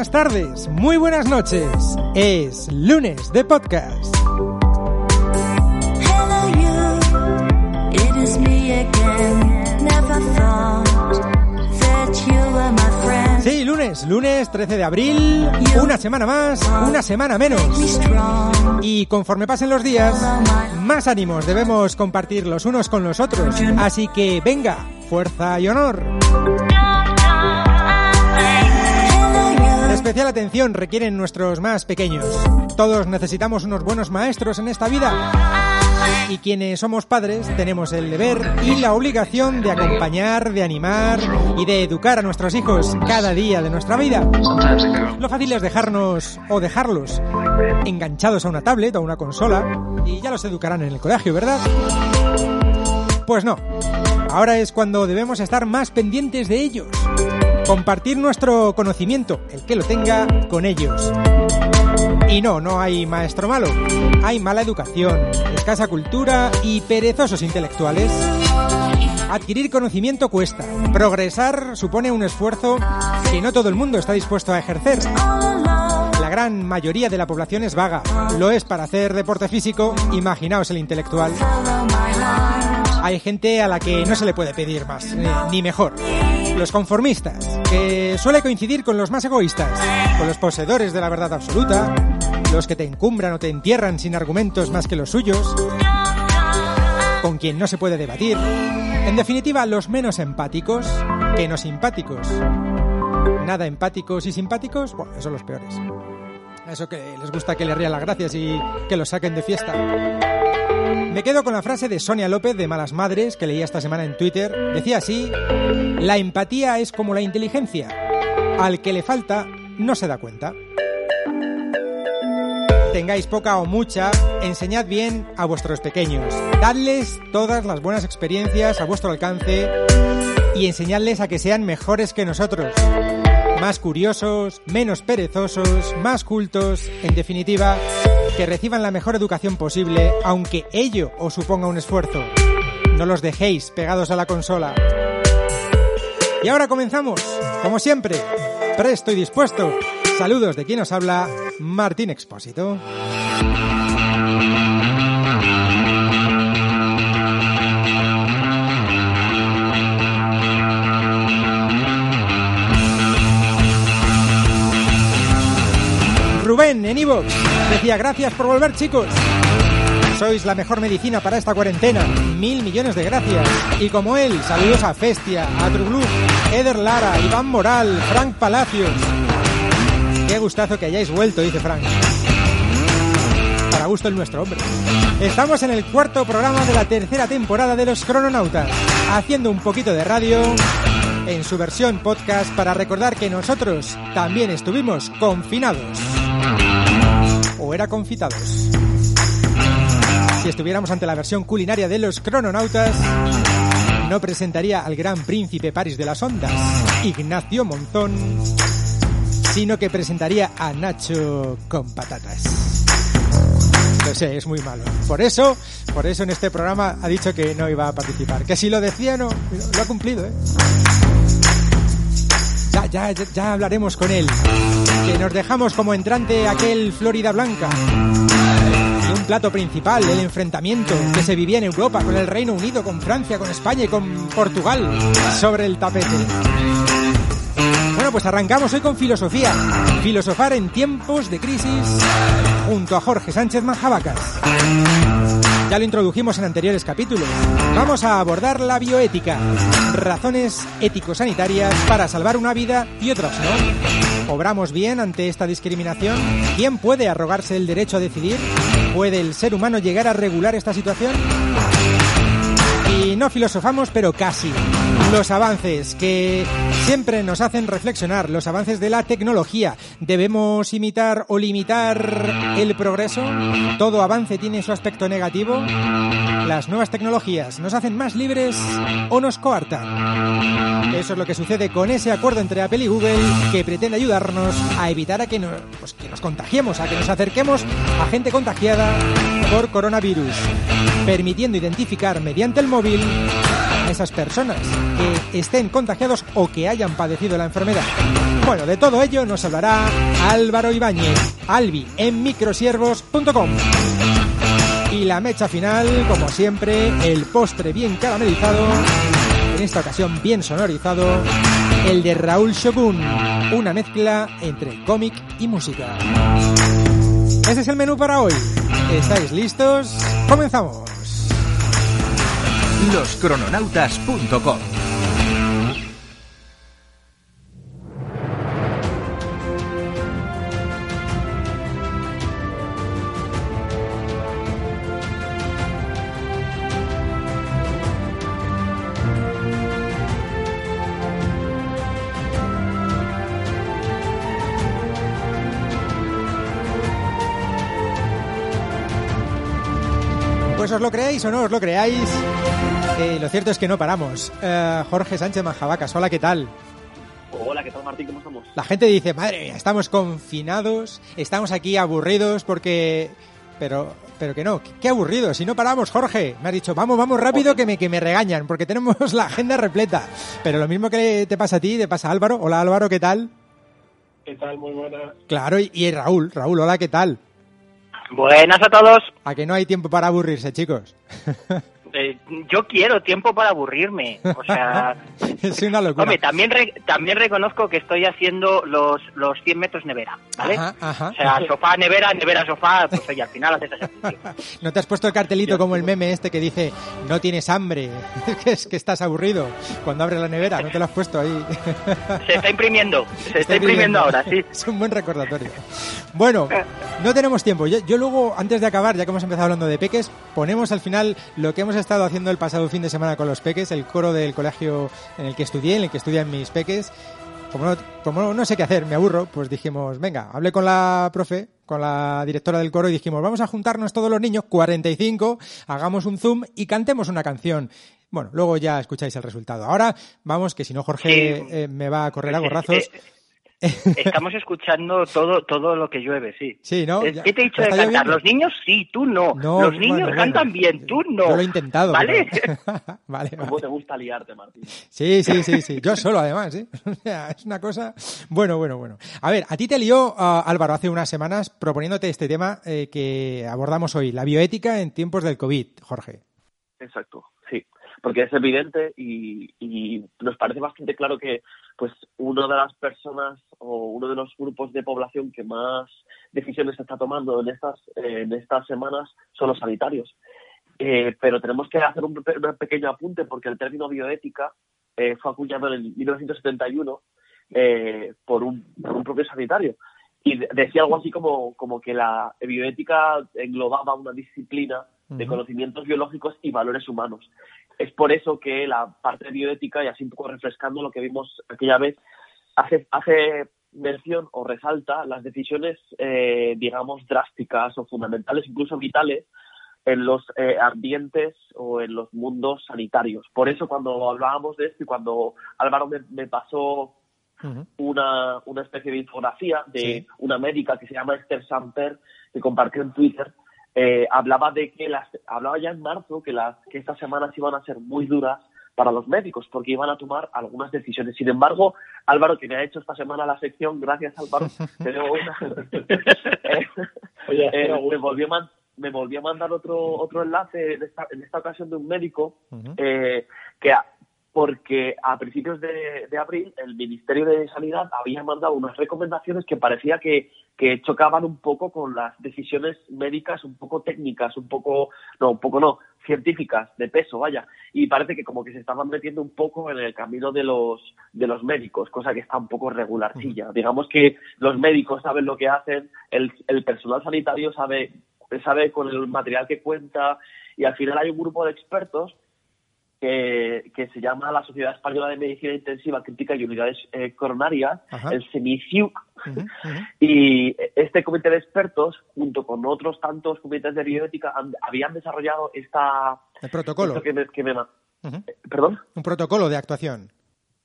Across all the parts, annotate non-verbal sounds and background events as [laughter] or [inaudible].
buenas tardes, muy buenas noches. Es lunes de podcast. Sí, lunes, lunes 13 de abril, una semana más, una semana Me menos. Y conforme pasen los días, más ánimos debemos compartir los unos con los otros. Así que venga, fuerza y honor. Especial atención requieren nuestros más pequeños. Todos necesitamos unos buenos maestros en esta vida. Y quienes somos padres tenemos el deber y la obligación de acompañar, de animar y de educar a nuestros hijos cada día de nuestra vida. Lo fácil es dejarnos o dejarlos enganchados a una tablet o una consola y ya los educarán en el colegio, ¿verdad? Pues no. Ahora es cuando debemos estar más pendientes de ellos. Compartir nuestro conocimiento, el que lo tenga, con ellos. Y no, no hay maestro malo. Hay mala educación, escasa cultura y perezosos intelectuales. Adquirir conocimiento cuesta. Progresar supone un esfuerzo que no todo el mundo está dispuesto a ejercer. La gran mayoría de la población es vaga. Lo es para hacer deporte físico, imaginaos el intelectual. Hay gente a la que no se le puede pedir más, ni, ni mejor. Los conformistas, que suele coincidir con los más egoístas, con los poseedores de la verdad absoluta, los que te encumbran o te entierran sin argumentos más que los suyos, con quien no se puede debatir. En definitiva, los menos empáticos que no simpáticos. Nada empáticos y simpáticos, bueno, esos son los peores. Eso que les gusta que le rían las gracias y que los saquen de fiesta. Me quedo con la frase de Sonia López de Malas Madres que leía esta semana en Twitter. Decía así, la empatía es como la inteligencia. Al que le falta, no se da cuenta. Tengáis poca o mucha, enseñad bien a vuestros pequeños. Dadles todas las buenas experiencias a vuestro alcance y enseñadles a que sean mejores que nosotros. Más curiosos, menos perezosos, más cultos, en definitiva, que reciban la mejor educación posible, aunque ello os suponga un esfuerzo. No los dejéis pegados a la consola. Y ahora comenzamos, como siempre, presto y dispuesto. Saludos de quien os habla, Martín Expósito. En iVoox decía gracias por volver chicos. Sois la mejor medicina para esta cuarentena. Mil millones de gracias. Y como él, saludos a Festia, a Truglu, Eder Lara, Iván Moral, Frank Palacios. Qué gustazo que hayáis vuelto, dice Frank. Para gusto el nuestro, hombre. Estamos en el cuarto programa de la tercera temporada de Los Crononautas, haciendo un poquito de radio en su versión podcast para recordar que nosotros también estuvimos confinados. O era confitados. Si estuviéramos ante la versión culinaria de Los Crononautas, no presentaría al gran príncipe París de las Ondas, Ignacio Monzón, sino que presentaría a Nacho con patatas. Lo sé, es muy malo. Por eso, por eso en este programa ha dicho que no iba a participar. Que si lo decía, no, lo ha cumplido, ¿eh? Ya, ya, ya, hablaremos con él. Nos dejamos como entrante aquel Florida Blanca. Y un plato principal, el enfrentamiento que se vivía en Europa con el Reino Unido, con Francia, con España y con Portugal sobre el tapete. Bueno, Bueno, pues arrancamos hoy con filosofía. Filosofar en tiempos de crisis junto a Jorge Sánchez Manjabacas. Ya lo introdujimos en anteriores capítulos. Vamos a abordar la bioética, razones ético-sanitarias para salvar una vida y otras no. ¿Obramos bien ante esta discriminación? ¿Quién puede arrogarse el derecho a decidir? ¿Puede el ser humano llegar a regular esta situación? Y no filosofamos, pero casi. Los avances que siempre nos hacen reflexionar, los avances de la tecnología. ¿Debemos imitar o limitar el progreso? ¿Todo avance tiene su aspecto negativo? ¿Las nuevas tecnologías nos hacen más libres o nos coartan? Eso es lo que sucede con ese acuerdo entre Apple y Google que pretende ayudarnos a evitar a que nos, pues, que nos contagiemos, a que nos acerquemos a gente contagiada por coronavirus, permitiendo identificar mediante el móvil esas personas que estén contagiados o que hayan padecido la enfermedad. Bueno, de todo ello nos hablará Álvaro Ibáñez, Albi, en microsiervos.com. Y la mecha final, como siempre, el postre bien caramelizado, en esta ocasión bien sonorizado, el de Raúl Shogun, una mezcla entre cómic y música. Ese es el menú para hoy. ¿Estáis listos? Comenzamos. Loscrononautas.com os lo creáis o no os lo creáis, eh, lo cierto es que no paramos. Eh, Jorge Sánchez Manjabacas, hola, ¿qué tal? Hola, ¿qué tal Martín? ¿Cómo estamos? La gente dice, madre mía, estamos confinados, estamos aquí aburridos porque... Pero, pero que no, qué aburrido, si no paramos, Jorge. Me ha dicho, vamos, vamos rápido que me, que me regañan, porque tenemos [laughs] la agenda repleta. Pero lo mismo que te pasa a ti, te pasa a Álvaro. Hola Álvaro, ¿qué tal? ¿Qué tal? Muy buena. Claro, y, y Raúl, Raúl, hola, ¿qué tal? Buenas a todos. A que no hay tiempo para aburrirse, chicos. [laughs] Eh, yo quiero tiempo para aburrirme. O sea, [laughs] es una locura. hombre, también, re- también reconozco que estoy haciendo los, los 100 metros nevera, ¿vale? Ajá, ajá. O sea, sofá, nevera, nevera, sofá, pues oye, al final haces ejercicio. [laughs] ¿No te has puesto el cartelito como el meme este que dice no tienes hambre, [laughs] que es que estás aburrido cuando abres la nevera? ¿No te lo has puesto ahí? Se está imprimiendo, se está imprimiendo ahora, sí. Es un buen recordatorio. Bueno, no tenemos tiempo. Yo, yo luego, antes de acabar, ya que hemos empezado hablando de peques, ponemos al final lo que hemos estado haciendo el pasado fin de semana con los peques, el coro del colegio en el que estudié, en el que estudian mis peques. Como no, como no sé qué hacer, me aburro, pues dijimos, venga, hablé con la profe, con la directora del coro y dijimos, vamos a juntarnos todos los niños, 45, hagamos un zoom y cantemos una canción. Bueno, luego ya escucháis el resultado. Ahora vamos, que si no Jorge eh, me va a correr a gorrazos. Estamos escuchando todo todo lo que llueve, sí. Sí, ¿no? Ya- ¿Qué te he dicho ¿ya de cantar? lloviendo? Los niños sí, tú no. No, Los niños bueno, cantan bueno. bien, tú no. Yo lo he intentado. ¿Vale? pero- [laughs] [laughs] vale, ¿Cómo vale. te gusta liarte, Martín? Sí, sí, sí, sí. Yo solo, además, ¿eh? [laughs] O sea, es una cosa... Bueno, bueno, bueno. A ver, a ti te lió ah, Álvaro hace unas semanas proponiéndote este tema eh, que abordamos hoy, la bioética en tiempos del COVID, Jorge. Exacto, sí. Porque es evidente y, y nos parece bastante claro que pues una de las personas o uno de los grupos de población que más decisiones está tomando en estas, eh, en estas semanas son los sanitarios. Eh, pero tenemos que hacer un, pe- un pequeño apunte porque el término bioética eh, fue acuñado en el 1971 eh, por, un, por un propio sanitario. Y de- decía algo así como, como que la bioética englobaba una disciplina de conocimientos biológicos y valores humanos. Es por eso que la parte bioética, y así un poco refrescando lo que vimos aquella vez, hace, hace mención o resalta las decisiones, eh, digamos, drásticas o fundamentales, incluso vitales, en los eh, ambientes o en los mundos sanitarios. Por eso cuando hablábamos de esto y cuando Álvaro me, me pasó una, una especie de infografía de Sí. una médica que se llama Esther Samper, que compartió en Twitter, eh, hablaba de que las, hablaba ya en marzo que las que estas semanas iban a ser muy duras para los médicos porque iban a tomar algunas decisiones. Sin embargo, Álvaro, que me ha hecho esta semana la sección, gracias Álvaro, [laughs] te debo una. [laughs] Eh, Oye, eh, me volvió a me volvió a mandar otro otro enlace en esta, en esta ocasión de un médico eh, que a- porque a principios de, de abril el Ministerio de Sanidad había mandado unas recomendaciones que parecía que, que chocaban un poco con las decisiones médicas un poco técnicas, un poco, no, un poco no, científicas, de peso, vaya. Y parece que como que se estaban metiendo un poco en el camino de los, de los médicos, cosa que está un poco regularcilla. Digamos que los médicos saben lo que hacen, el, el personal sanitario sabe, sabe con el material que cuenta, y al final hay un grupo de expertos que, que, se llama la Sociedad Española de Medicina Intensiva Crítica y Unidades eh, Coronarias, Ajá. el SEMICIUC, ujú. [laughs] y este comité de expertos, junto con otros tantos comités de bioética, han- habían desarrollado esta... El protocolo. que me- que me Ujú. ¿Perdón? Un protocolo de actuación.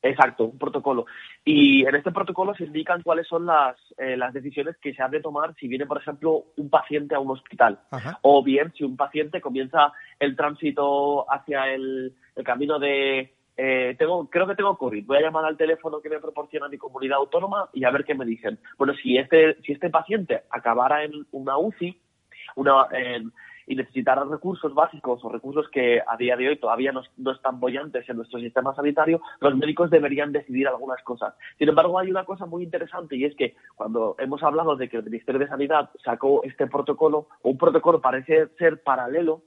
Exacto, un protocolo. Y en este protocolo se indican cuáles son las, eh, las decisiones que se han de tomar si viene, por ejemplo, un paciente a un hospital. Ajá. O bien si un paciente comienza el tránsito hacia el, el camino de eh, tengo, creo que tengo COVID, voy a llamar al teléfono que me proporciona mi comunidad autónoma y a ver qué me dicen. Bueno, si este, si este paciente acabara en una UCI una, en- y necesitara recursos básicos o recursos que a día de hoy todavía no, no están bollantes en nuestro sistema sanitario, los médicos deberían decidir algunas cosas. Sin embargo, hay una cosa muy interesante y es que cuando hemos hablado de que el Ministerio de Sanidad sacó este protocolo, un protocolo parece ser paralelo,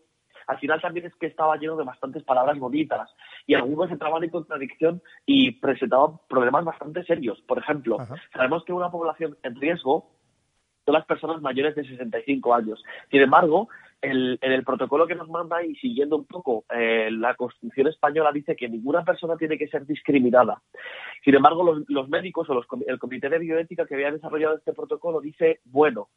al final también es que estaba lleno de bastantes palabras bonitas y algunos entraban en contradicción y presentaban problemas bastante serios. Por ejemplo, Ajá. sabemos que una población en riesgo son las personas mayores de 65 años. Sin embargo, el- en el protocolo que nos manda y siguiendo un poco eh, la Constitución española dice que ninguna persona tiene que ser discriminada. Sin embargo, los, los médicos o los el Comité de Bioética que había desarrollado este protocolo dice, bueno,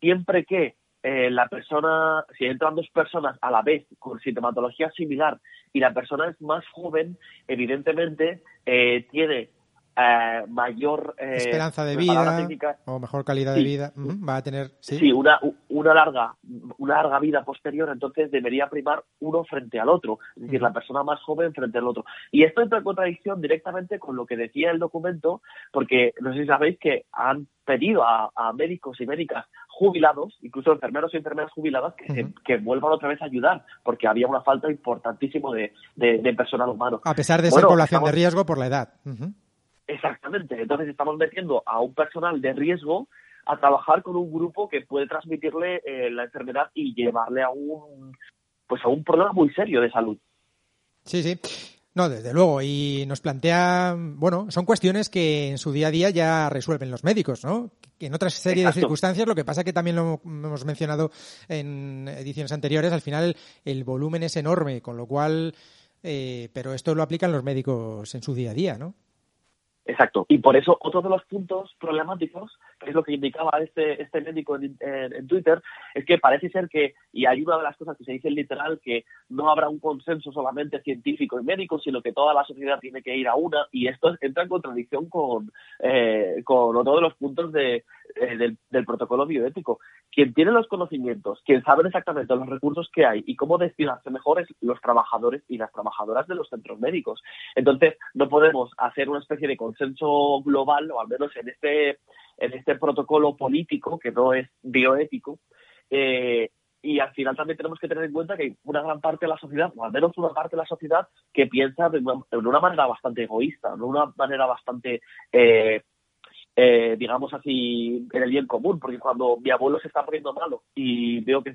siempre que eh, la persona, si entran dos personas a la vez con sintomatología similar y la persona es más joven, evidentemente eh, tiene eh, mayor eh, Esperanza de vida técnica- o mejor calidad de vida. Va a tener, sí. sí, una, una larga una larga vida posterior, entonces debería primar uno frente al otro, es decir, la persona más joven frente al otro. Y esto entra en contradicción directamente con lo que decía el documento, porque no sé si sabéis que han pedido a, a médicos y médicas jubilados, incluso enfermeros y enfermeras jubiladas, que, que vuelvan otra vez a ayudar, porque había una falta importantísimo de, de- de personal humano. A pesar de Bueno, ser población estamos- de riesgo por la edad. Exactamente. Entonces estamos metiendo a un personal de riesgo a trabajar con un grupo que puede transmitirle eh, la enfermedad y llevarle a un pues a un problema muy serio de salud. Sí, sí. No, desde luego. Y nos plantea, bueno, son cuestiones que en su día a día ya resuelven los médicos, ¿no? Que en otra serie de circunstancias, lo que pasa que también lo hemos mencionado en ediciones anteriores, al final el volumen es enorme, con lo cual, eh, pero esto lo aplican los médicos en su día a día, ¿no? Exacto. Y por eso otro de los puntos problemáticos, que es lo que indicaba este, este médico en, en- en Twitter, es que parece ser que, y hay una de las cosas que se dice literal, que no habrá un consenso solamente científico y médico, sino que toda la sociedad tiene que ir a una, y esto entra en contradicción con, eh, con otro de los puntos de, eh, del, del protocolo bioético. Quien tiene los conocimientos, quien sabe exactamente los recursos que hay y cómo destinarse mejor es los trabajadores y las trabajadoras de los centros médicos. Entonces, no podemos hacer una especie de consenso global, o al menos en este, en este protocolo político, que no es bioético, eh, y al final también tenemos que tener en cuenta que hay una gran parte de la sociedad, o al menos una parte de la sociedad, que piensa de una, de una manera bastante egoísta, de una manera bastante, eh, eh, digamos así, en el bien común, porque cuando mi abuelo se está poniendo malo y veo que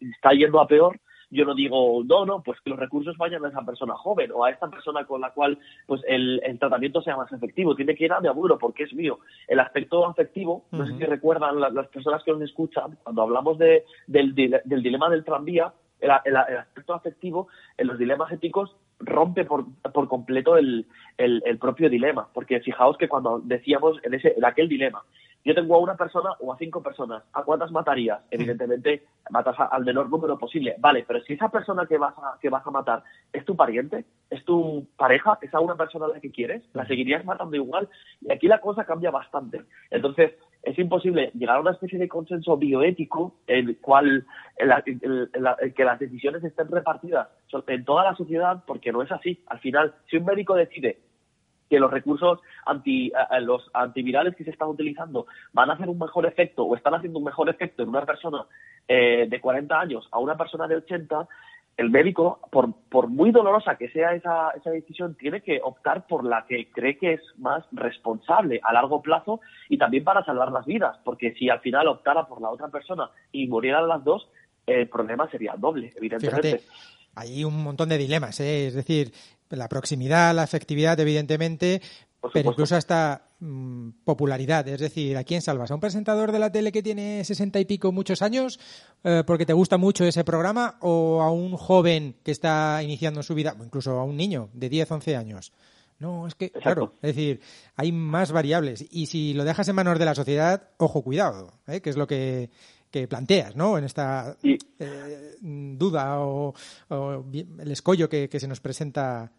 está yendo a peor, yo no digo, no, no, pues que los recursos vayan a esa persona joven o a esta persona con la cual pues el, el tratamiento sea más efectivo. Tiene que ir a mi abuelo porque es mío. El aspecto afectivo, no sé si recuerdan la- las personas que nos escuchan, cuando hablamos de, del, del dilema del tranvía, el, el- el aspecto afectivo en los dilemas éticos rompe por, por completo el, el- el propio dilema. Porque fijaos que cuando decíamos en, ese, en aquel dilema, yo tengo a una persona o a cinco personas, ¿a cuántas matarías? Evidentemente, matas al menor número posible. Vale, pero si esa persona que vas a, que vas a matar es tu pariente, es tu pareja, es a una persona a la que quieres, la seguirías matando igual. Y aquí la cosa cambia bastante. Entonces, es imposible llegar a una especie de consenso bioético en el cual en la- en la- en que las decisiones estén repartidas en toda la sociedad, porque no es así. Al final, si un médico decide que los recursos anti, los antivirales que se están utilizando van a hacer un mejor efecto o están haciendo un mejor efecto en una persona eh, de 40 años a una persona de 80, el médico, por, por muy dolorosa que sea esa, esa decisión, tiene que optar por la que cree que es más responsable a largo plazo y también para salvar las vidas, porque si al final optara por la otra persona y murieran las dos, el problema sería doble, evidentemente. Hay un montón de dilemas, ¿eh? es decir, la proximidad, la efectividad, evidentemente, pero incluso hasta mm, popularidad. Es decir, ¿a quién salvas? ¿A un presentador de la tele que tiene sesenta y pico muchos años eh, porque te gusta mucho ese programa o a un joven que está iniciando su vida, o incluso a un niño de 10, 11 años? No, es que, Exacto. claro, es decir, hay más variables. Y si lo dejas en manos de la sociedad, ojo, cuidado, ¿eh? que es lo que, que planteas, ¿no? En esta Y- eh, duda o, el escollo que, que se nos presenta.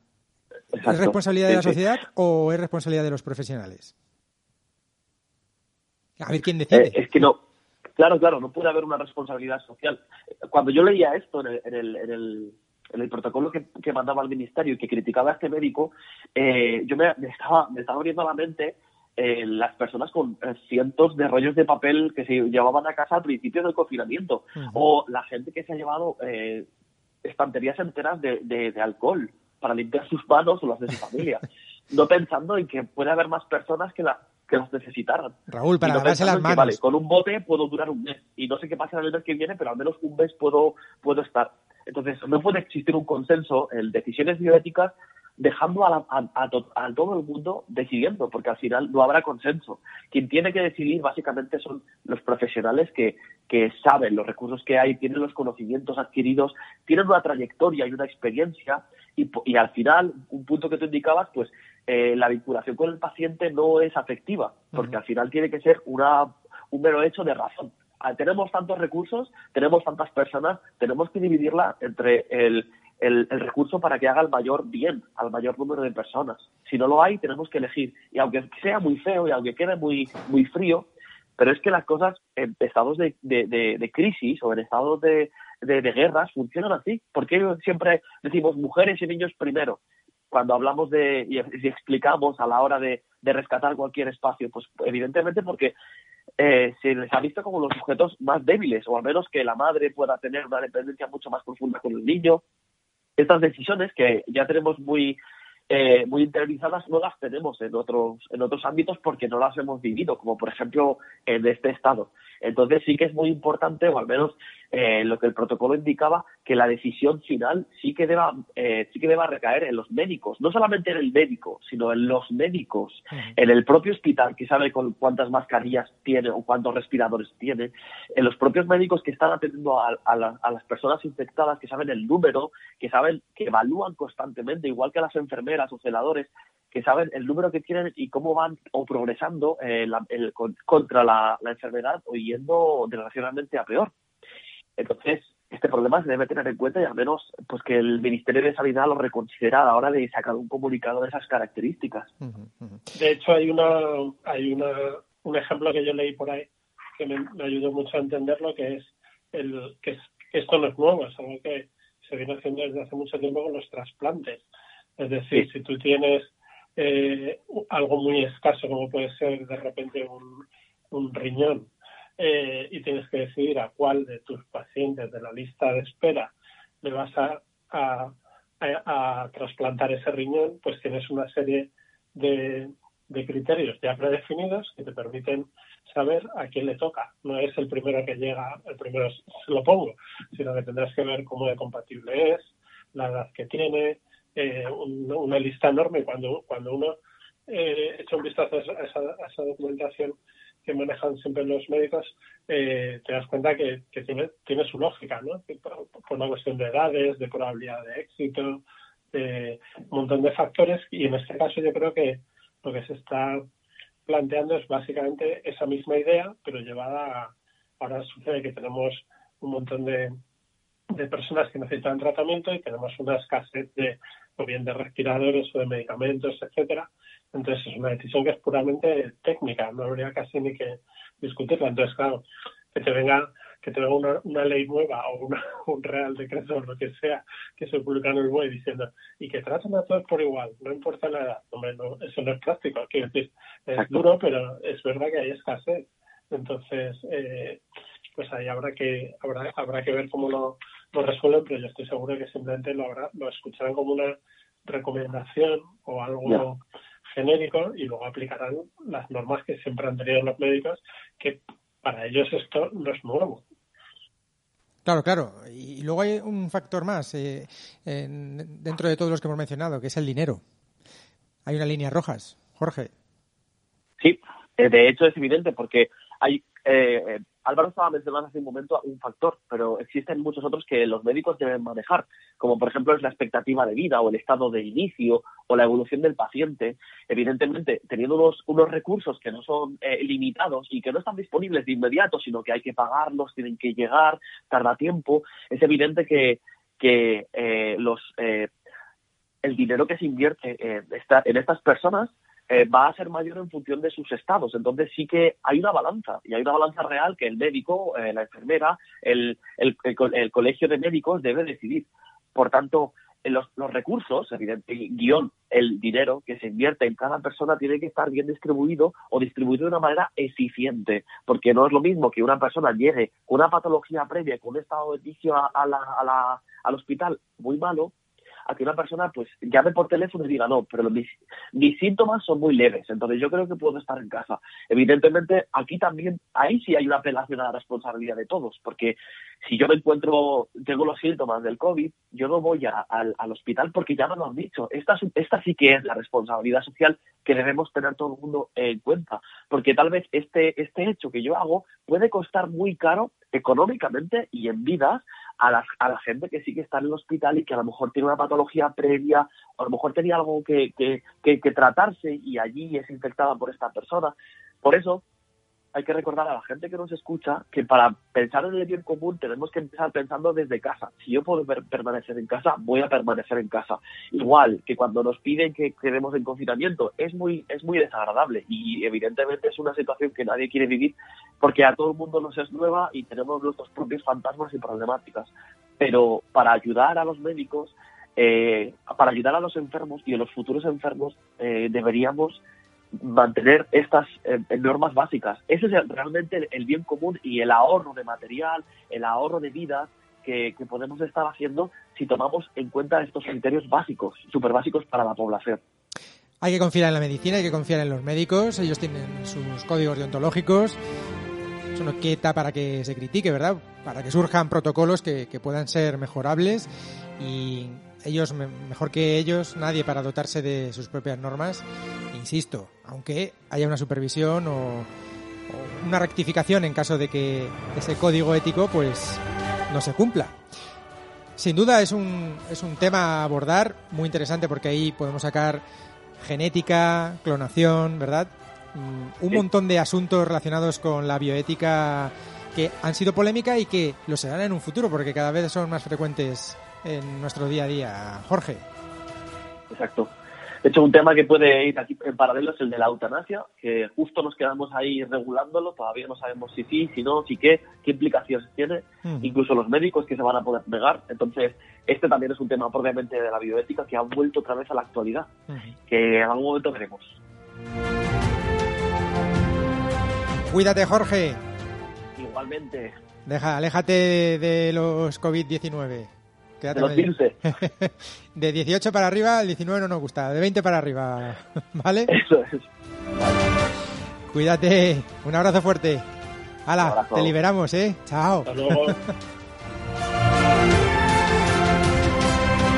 ¿Es responsabilidad de la sociedad o es responsabilidad de los profesionales? A ver quién decide. Eh, es que no, claro, claro, no puede haber una responsabilidad social. Cuando yo leía esto en el, en el, en el, en el protocolo que, que mandaba al ministerio y que criticaba a este médico, eh, yo me, me estaba, me estaba abriendo a la mente eh, las personas con eh, cientos de rollos de papel que se llevaban a casa al principio del confinamiento, Ujú. o la gente que se ha llevado eh, estanterías enteras de, de- de alcohol para limpiar sus manos o las de su familia, [laughs] no pensando en que puede haber más personas que, la, que las necesitaran. Raúl, para no lavarse las en que, manos. vale, con un bote puedo durar un mes y no sé qué pasa el mes que viene, pero al menos un mes puedo, puedo estar. Entonces, no puede existir un consenso en decisiones bioéticas dejando a, la- a- a to- a todo el mundo decidiendo, porque al final no habrá consenso. Quien tiene que decidir básicamente son los profesionales que, que saben los recursos que hay, tienen los conocimientos adquiridos, tienen una trayectoria y una experiencia y, y al final, un punto que tú indicabas, pues eh, la vinculación con el paciente no es afectiva, porque Ujú. al final tiene que ser una, un mero hecho de razón. Ah, Tenemos tantos recursos, tenemos tantas personas, tenemos que dividirla entre el, el, recurso para que haga el mayor bien al mayor número de personas. Si no lo hay, tenemos que elegir. Y aunque sea muy feo y aunque quede muy, muy frío, pero es que las cosas en estados de, de, de- de crisis o en estados de, de, guerras funcionan así. ¿Por qué siempre decimos mujeres y niños primero? Cuando hablamos de y, explicamos a la hora de, de rescatar cualquier espacio, pues evidentemente porque eh, se les ha visto como los sujetos más débiles, o al menos que la madre pueda tener una dependencia mucho más profunda con el niño. Estas decisiones que ya tenemos muy eh, muy interiorizadas no las tenemos en otros en otros ámbitos porque no las hemos vivido, como por ejemplo en este estado. Entonces sí que es muy importante, o al menos eh, lo que el protocolo indicaba, que la decisión final sí que deba eh, sí que deba recaer en los médicos, no solamente en el médico, sino en los médicos, en el propio hospital que sabe con cuántas mascarillas tiene o cuántos respiradores tiene, en los propios médicos que están atendiendo a, a la- a las personas infectadas, que saben el número, que saben, que evalúan constantemente, igual que las enfermeras o celadores, que saben el número que tienen y cómo van o progresando eh, la- el- con- contra la, la enfermedad o yendo desgraciadamente a peor. Entonces, este problema se debe tener en cuenta y al menos pues que el Ministerio de Sanidad lo reconsidera a la hora de sacar un comunicado de esas características. De hecho, hay una hay una un ejemplo que yo leí por ahí que me, me ayudó mucho a entenderlo, que es el que, es- que esto no es nuevo, es algo que se viene haciendo desde hace mucho tiempo con los trasplantes. Es decir, Sí. si tú tienes eh, algo muy escaso, como puede ser de repente un, riñón, eh, y tienes que decidir a cuál de tus pacientes de la lista de espera le vas a, trasplantar ese riñón, pues tienes una serie de, de criterios ya predefinidos que te permiten saber a quién le toca. No es el primero que llega, el primero se lo pongo, sino que tendrás que ver cómo de compatible es, la edad que tiene, eh, un- una lista enorme. Cuando, cuando uno eh, echa un vistazo a esa, a esa- documentación que manejan siempre los médicos, eh, te das cuenta que, tiene, tiene su lógica, ¿no? Por, por una cuestión de edades, de probabilidad de éxito, de un montón de factores. Y en este caso yo creo que lo que se está planteando es básicamente esa misma idea, pero llevada a, ahora sucede que tenemos un montón de, de personas que necesitan tratamiento y tenemos una escasez de o bien de respiradores o de medicamentos, etcétera. Entonces es una decisión que es puramente técnica, no habría casi ni que discutirla. Entonces, claro, que te venga que te venga una, una ley nueva o una- un real decreto o lo que sea que se publica en el BOE diciendo y que traten a todos por igual, no importa la edad. Hombre, no, eso no es práctico. Quiero decir, es Exacto. duro, pero es verdad que hay escasez. Entonces, eh, pues ahí habrá que habrá, habrá que ver cómo lo, lo resuelven, pero yo estoy seguro que simplemente lo, habrá, lo escucharán como una recomendación o algo genérico y luego aplicarán las normas que siempre han tenido los médicos, que para ellos esto no es nuevo. Claro, claro. Y luego hay un factor más eh, en- dentro de todos los que hemos mencionado, que es el dinero. Hay unas líneas rojas. Jorge. Sí, eh, de hecho es evidente porque hay. eh, Álvaro estaba mencionando hace un momento un factor, pero existen muchos otros que los médicos deben manejar, como por ejemplo es la expectativa de vida o el estado de inicio o la evolución del paciente. Evidentemente, teniendo unos, recursos que no son eh, limitados y que no están disponibles de inmediato, sino que hay que pagarlos, tienen que llegar, tarda tiempo, es evidente que, eh, los eh, el dinero que se invierte eh, en estas personas eh, va a ser mayor en función de sus estados. Entonces sí que hay una balanza y hay una balanza real que el médico, eh, la enfermera, el, el- el co- el colegio de médicos debe decidir. Por tanto, eh, los, los recursos, evidente, guion, el dinero que se invierte en cada persona tiene que estar bien distribuido o distribuido de una manera eficiente, porque no es lo mismo que una persona llegue con una patología previa, con un estado de inicio a, a la- a la- al hospital muy malo, a que una persona pues llame por teléfono y diga no, pero mis, mis síntomas son muy leves, entonces yo creo que puedo estar en casa. Evidentemente, aquí también, ahí sí hay una apelación a la responsabilidad de todos, porque si yo me encuentro, tengo los síntomas del COVID, yo no voy a- al, al hospital porque ya me lo han dicho. Esta, es- esta sí que es la responsabilidad social que debemos tener todo el mundo en cuenta, porque tal vez este, este hecho que yo hago puede costar muy caro económicamente y en vidas a la, a la gente que sí que está en el hospital y que a lo mejor tiene una patología previa, o a lo mejor tenía algo que, que, que- que tratarse y allí es infectada por esta persona. Por eso hay que recordar a la gente que nos escucha que para pensar en el bien común tenemos que empezar pensando desde casa. Si yo puedo per- permanecer en casa, voy a permanecer en casa. Igual que cuando nos piden que quedemos en confinamiento, es muy, es muy desagradable y evidentemente es una situación que nadie quiere vivir porque a todo el mundo nos es nueva y tenemos nuestros propios fantasmas y problemáticas. Pero para ayudar a los médicos, eh, para ayudar a los enfermos y a los futuros enfermos, eh, deberíamos mantener estas eh, normas básicas. Ese es realmente el, el bien común y el ahorro de material, el ahorro de vidas que, que podemos estar haciendo si tomamos en cuenta estos criterios básicos, súper básicos para la población. Hay que confiar en la medicina, hay que confiar en los médicos. Ellos tienen sus códigos deontológicos. Eso no quita para que se critique, ¿verdad? Para que surjan protocolos que, que puedan ser mejorables y ellos, me- mejor que ellos, nadie para dotarse de sus propias normas. Insisto, aunque haya una supervisión o, o una rectificación en caso de que ese código ético pues no se cumpla. Sin duda es un, es un tema a abordar muy interesante porque ahí podemos sacar genética, clonación, ¿verdad? Mm, Un montón de asuntos relacionados con la bioética que han sido polémica y que lo serán en un futuro porque cada vez son más frecuentes en nuestro día a día. Jorge. Exacto. De hecho, un tema que puede ir aquí en paralelo es el de la eutanasia, que justo nos quedamos ahí regulándolo, todavía no sabemos si sí, si no, si qué, qué implicaciones tiene, Mm. incluso los médicos que se van a poder negar. Entonces, este también es un tema propiamente de la bioética que ha vuelto otra vez a la actualidad, que en algún momento veremos. Cuídate, Jorge. Igualmente, Deja, aléjate de, de los COVID-19. Quédate de los con ellos. virus, De 18 para arriba, el 19 no nos gusta. De 20 para arriba, [laughs] ¿vale? eso es. Cuídate. Un abrazo fuerte. Hala, te liberamos, ¿eh? Chao. Hasta luego. [laughs]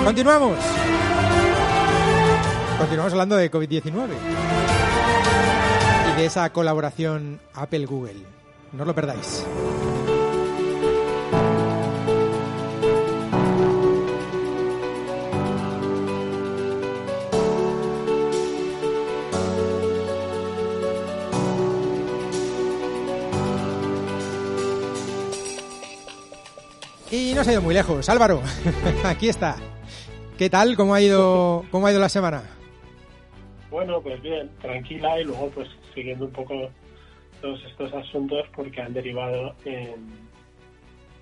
Continuamos. Continuamos hablando de COVID-19 y de esa colaboración Apple-Google. No os lo perdáis. Y no se ha ido muy lejos. Álvaro, [laughs] aquí está. ¿Qué tal? ¿Cómo ha ido, cómo ha ido la semana? Bueno, pues bien, tranquila y luego pues siguiendo un poco todos estos asuntos porque han derivado en,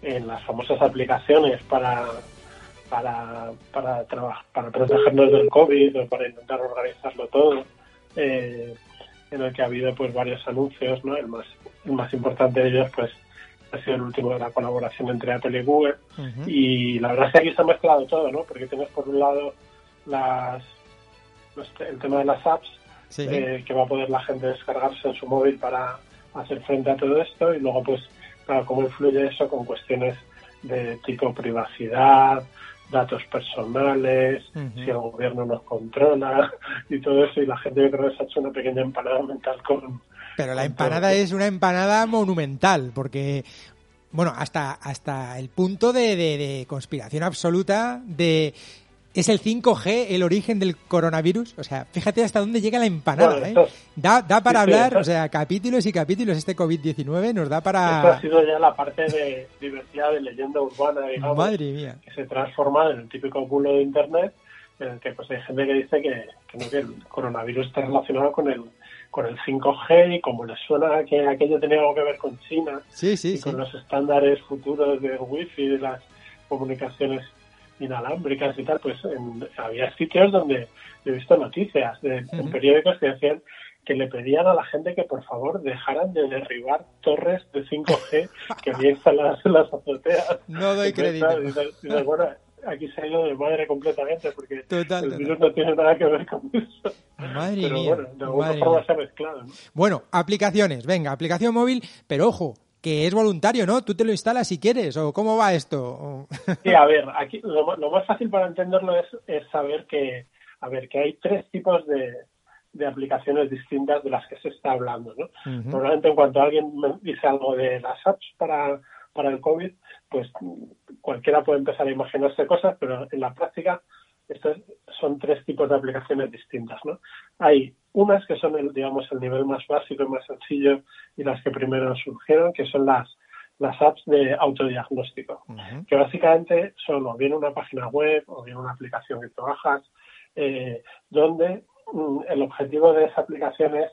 en las famosas aplicaciones para para para para protegernos del COVID o para intentar organizarlo todo eh, en el que ha habido pues varios anuncios no el más el más importante de ellos pues ha sido el último de la colaboración entre Apple y Google. Y la verdad es que aquí se ha mezclado todo, ¿no? Porque tienes por un lado las, los- el tema de las apps, Sí. eh, que va a poder la gente descargarse en su móvil para hacer frente a todo esto, y luego, pues, claro, cómo influye eso con cuestiones de tipo privacidad, datos personales, si el gobierno nos controla [laughs] y todo eso, y la gente yo creo que se ha hecho una pequeña empanada mental con... Pero la empanada es una empanada monumental, porque, bueno, hasta, hasta el punto de, de- de conspiración absoluta de... ¿Es el 5G el origen del coronavirus? O sea, fíjate hasta dónde llega la empanada, Bueno, ¿eh? esto es- Da, da para sí, sí, hablar, esto- o sea, capítulos y capítulos este COVID-19 nos da Esto para... ha sido ya la parte de diversidad de leyenda urbana, digamos, Madre mía. que se transforma en el típico bulo de Internet, en el que pues hay gente que dice que, que no, que el coronavirus está relacionado con el con el 5G y como les suena que aquello tenía algo que ver con China Sí, sí, y sí. con los estándares futuros de Wi-Fi y de las comunicaciones inalámbricas y tal, pues en- había sitios donde he visto noticias de, en Ujú. periódicos que decían que le pedían a la gente que por favor dejaran de derribar torres de 5G [laughs] que había instaladas en las azoteas. No doy crédito. dices- dices, bueno, aquí se ha ido de madre completamente porque Total, el total. virus no tiene nada que ver con eso. Madre Pero mía. bueno, de alguna madre forma mía. se ha mezclado. ¿no? Bueno, aplicaciones, venga, aplicación móvil, pero ojo, que es voluntario, ¿no? Tú te lo instalas si quieres, o cómo va esto. [laughs] Sí, a ver, aquí lo, más fácil para entenderlo es, es saber que, a ver, que hay tres tipos de, de aplicaciones distintas de las que se está hablando, ¿no? Normalmente en cuanto alguien me dice algo de las apps para, para el COVID, pues cualquiera puede empezar a imaginarse cosas, pero en la práctica estos son tres tipos de aplicaciones distintas, ¿no? Hay unas que son, el, digamos, el nivel más básico y más sencillo y las que primero surgieron, que son las, las apps de autodiagnóstico Ujú. que básicamente son o bien una página web o bien una aplicación que tú bajas, eh, donde mm, el objetivo de esa aplicación es,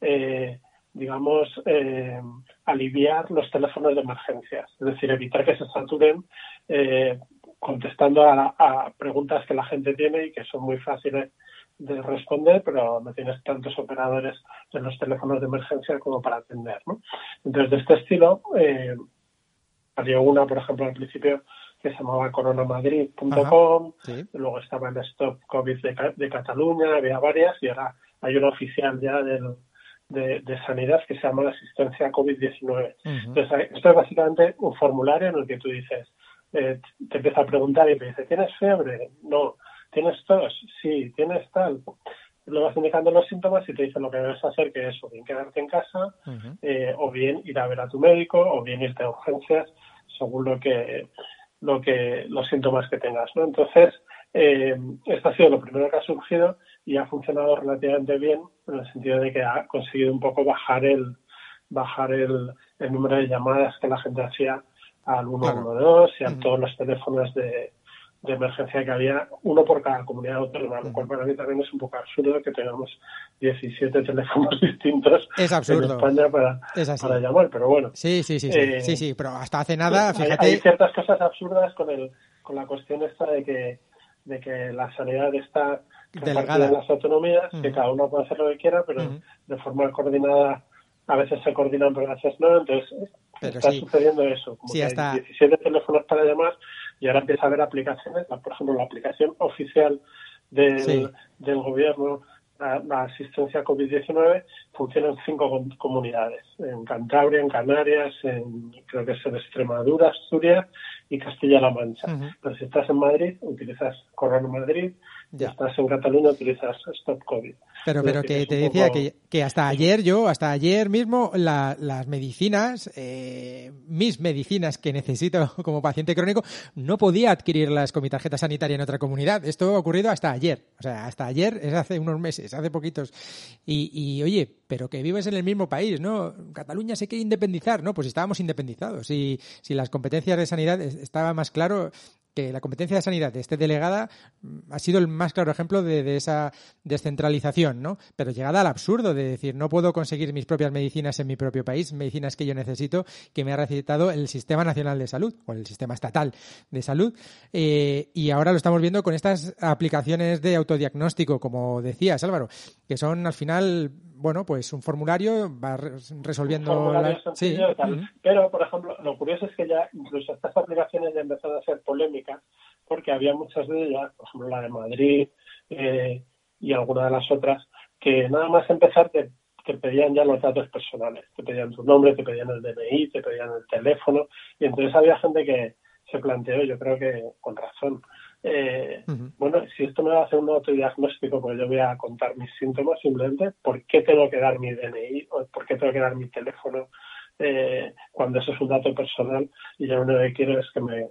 eh, digamos, eh, aliviar los teléfonos de emergencias, es decir, evitar que se saturen eh, contestando a, a preguntas que la gente tiene y que son muy fáciles de responder, pero no tienes tantos operadores en los teléfonos de emergencia como para atender. ¿no? Entonces, de este estilo, eh, salió una, por ejemplo, al principio que se llamaba coronamadrid.com, Sí. luego estaba el Stop COVID de, de Cataluña, había varias y ahora hay una oficial ya del- de, de sanidad que se llama la asistencia COVID-19. Ujú. Entonces, esto es básicamente un formulario en el que tú dices, eh, te empieza a preguntar y te dice, ¿tienes fiebre? No. ¿Tienes tos? Sí. ¿Tienes tal? Le vas indicando los síntomas y te dice lo que debes hacer, que es o bien quedarte en casa, eh, o bien ir a ver a tu médico, o bien irte a urgencias, según lo que, lo que, los síntomas que tengas, ¿no? Entonces, eh, esto ha sido lo primero que ha surgido y ha funcionado relativamente bien en el sentido de que ha conseguido un poco bajar el, bajar el, el número de llamadas que la gente hacía al 112 y a todos los teléfonos de, de emergencia que había, uno por cada comunidad autónoma, lo cual para mí también es un poco absurdo que tengamos 17 teléfonos [laughs] distintos Es absurdo. en España para, Es para llamar, pero bueno. Sí, sí, sí, sí, Eh, sí, sí, pero hasta hace nada, Hay- fíjate, Hay, ciertas cosas absurdas con el con la cuestión esta de que de que la sanidad está Delegada. en las autonomías, que cada uno puede hacer lo que quiera, pero de forma coordinada a veces se coordinan, pero a veces no. Entonces Pero está sí. sucediendo eso. Como Sí, que hasta- hay 17 teléfonos para llamar y ahora empieza a haber aplicaciones. Por ejemplo, la aplicación oficial del, Sí. del gobierno, la, la asistencia COVID-19, funciona en cinco com- comunidades. En Cantabria, en Canarias, en, creo que es en Extremadura, Asturias y Castilla-La Mancha. Ujú. Pero si estás en Madrid, utilizas Corona Madrid. Ya. estás en Cataluña, utilizas Stop COVID. Pero, pero que te decía poco- que, que hasta ayer yo, hasta ayer mismo, la- las medicinas, eh, mis medicinas que necesito [laughs] como paciente crónico, no podía adquirirlas con mi tarjeta sanitaria en otra comunidad. Esto ha ocurrido hasta ayer. O sea, hasta ayer es hace unos meses, hace poquitos. Y, y, oye, pero que vives en el mismo país, ¿no? Cataluña se quiere independizar, ¿no? Pues estábamos independizados. Y si las competencias de sanidad es- estaba más claro que la competencia de sanidad esté delegada mm, ha sido el más claro ejemplo de, esa descentralización, ¿no? Pero llegada al absurdo de decir, no puedo conseguir mis propias medicinas en mi propio país, medicinas que yo necesito, que me ha recetado el Sistema Nacional de Salud o el Sistema Estatal de Salud. Eh, y ahora lo estamos viendo con estas aplicaciones de autodiagnóstico, como decías, Álvaro. que son al final, bueno, pues un formulario, va re- resolviendo... formulario la- sencillo y tal. Pero, por ejemplo, lo curioso es que ya incluso estas aplicaciones ya empezaron a ser polémicas porque había muchas de ellas, por ejemplo la de Madrid eh, y alguna de las otras, que nada más empezar te, te pedían ya los datos personales. Te pedían tu nombre, te pedían el DNI, te pedían el teléfono. Y entonces había gente que se planteó, yo creo que con razón, eh, bueno, si esto me va a hacer un autodiagnóstico, pues yo voy a contar mis síntomas simplemente, ¿por qué tengo que dar mi DNI o por qué tengo que dar mi teléfono eh, cuando eso es un dato personal y yo lo único que quiero es que me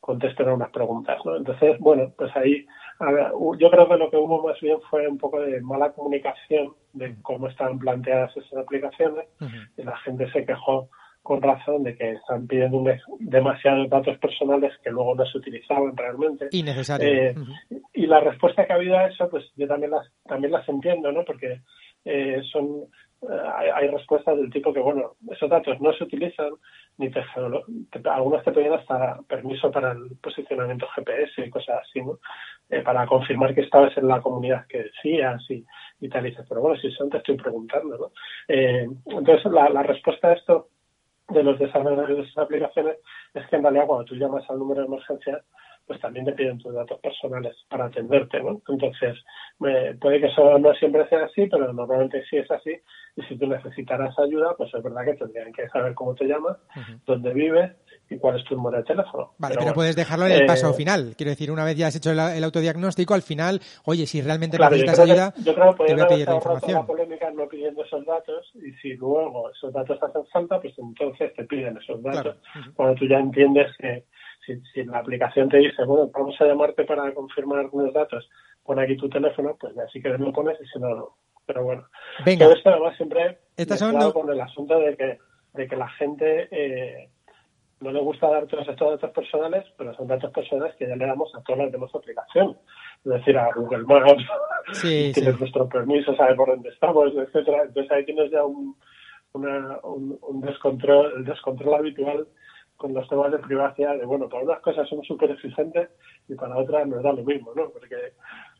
contesten a unas preguntas, ¿no? Entonces, bueno, pues ahí ver, yo creo que lo que hubo más bien fue un poco de mala comunicación de cómo estaban planteadas esas aplicaciones. Y la gente se quejó con razón de que están pidiendo demasiados datos personales que luego no se utilizaban realmente. Innecesario. Eh, y la respuesta que ha habido a eso, pues yo también las, también las entiendo, ¿no? Porque eh, son eh, hay, hay respuestas del tipo que, bueno, esos datos no se utilizan, ni te, te- algunos te pedían hasta permiso para el posicionamiento GPS y cosas así, ¿no? Eh, para confirmar que estabas en la comunidad que decías y, y tal, y dices, pero bueno, si eso te estoy preguntando, ¿no? Eh, entonces, la, la respuesta a esto de los desarrolladores de esas aplicaciones es que en realidad cuando tú llamas al número de emergencia, pues también te piden tus datos personales para atenderte, ¿no? Entonces, me- puede que eso no siempre sea así, pero normalmente sí es así. Y si tú necesitaras ayuda, pues es verdad que tendrían que saber cómo te llamas, dónde vives y cuál es tu número de teléfono. Vale, pero, bueno, puedes dejarlo en el eh, paso final. Quiero decir, una vez ya has hecho el, el autodiagnóstico, al final, oye, si realmente Claro, necesitas ayuda, que, yo creo que te voy a pedir la toda la información. polémica no pidiendo esos datos y si luego esos datos hacen falta, pues entonces te piden esos datos. Claro. Cuando tú ya entiendes que si, si la aplicación te dice, bueno, vamos a llamarte para confirmar unos datos, pon aquí tu teléfono, pues ya sí que lo pones y si no, no. Pero bueno, Venga, todo esto además siempre lo- con el asunto de que, de que la gente eh, no le gusta dar todos estos datos personales, pero son datos personales que ya le damos a todas las demás aplicaciones. Es decir, a Google Maps, [laughs] Sí, [laughs] tienes sí. nuestro permiso, sabe por dónde estamos, etcétera. Entonces ahí tienes ya un, una, un, un descontrol, el descontrol habitual con los temas de privacidad, de bueno, para unas cosas somos súper exigentes y para otras nos da lo mismo, ¿no? Porque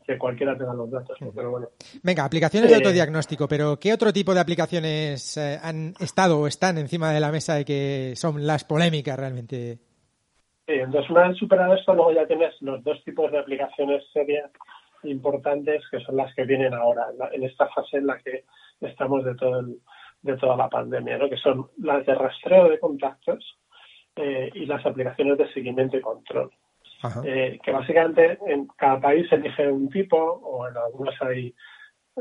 que cualquiera tenga los datos, ¿no? pero bueno. Venga, aplicaciones de Eh, autodiagnóstico, pero ¿qué otro tipo de aplicaciones eh, han estado o están encima de la mesa y que son las polémicas realmente? Sí, entonces una vez superado esto, luego ya tienes los dos tipos de aplicaciones serias importantes que son las que vienen ahora, en esta fase en la que estamos de todo el- de toda la pandemia, ¿no? que son las de rastreo de contactos eh, y las aplicaciones de seguimiento y control. Eh, que básicamente en cada país elige un tipo o en algunos hay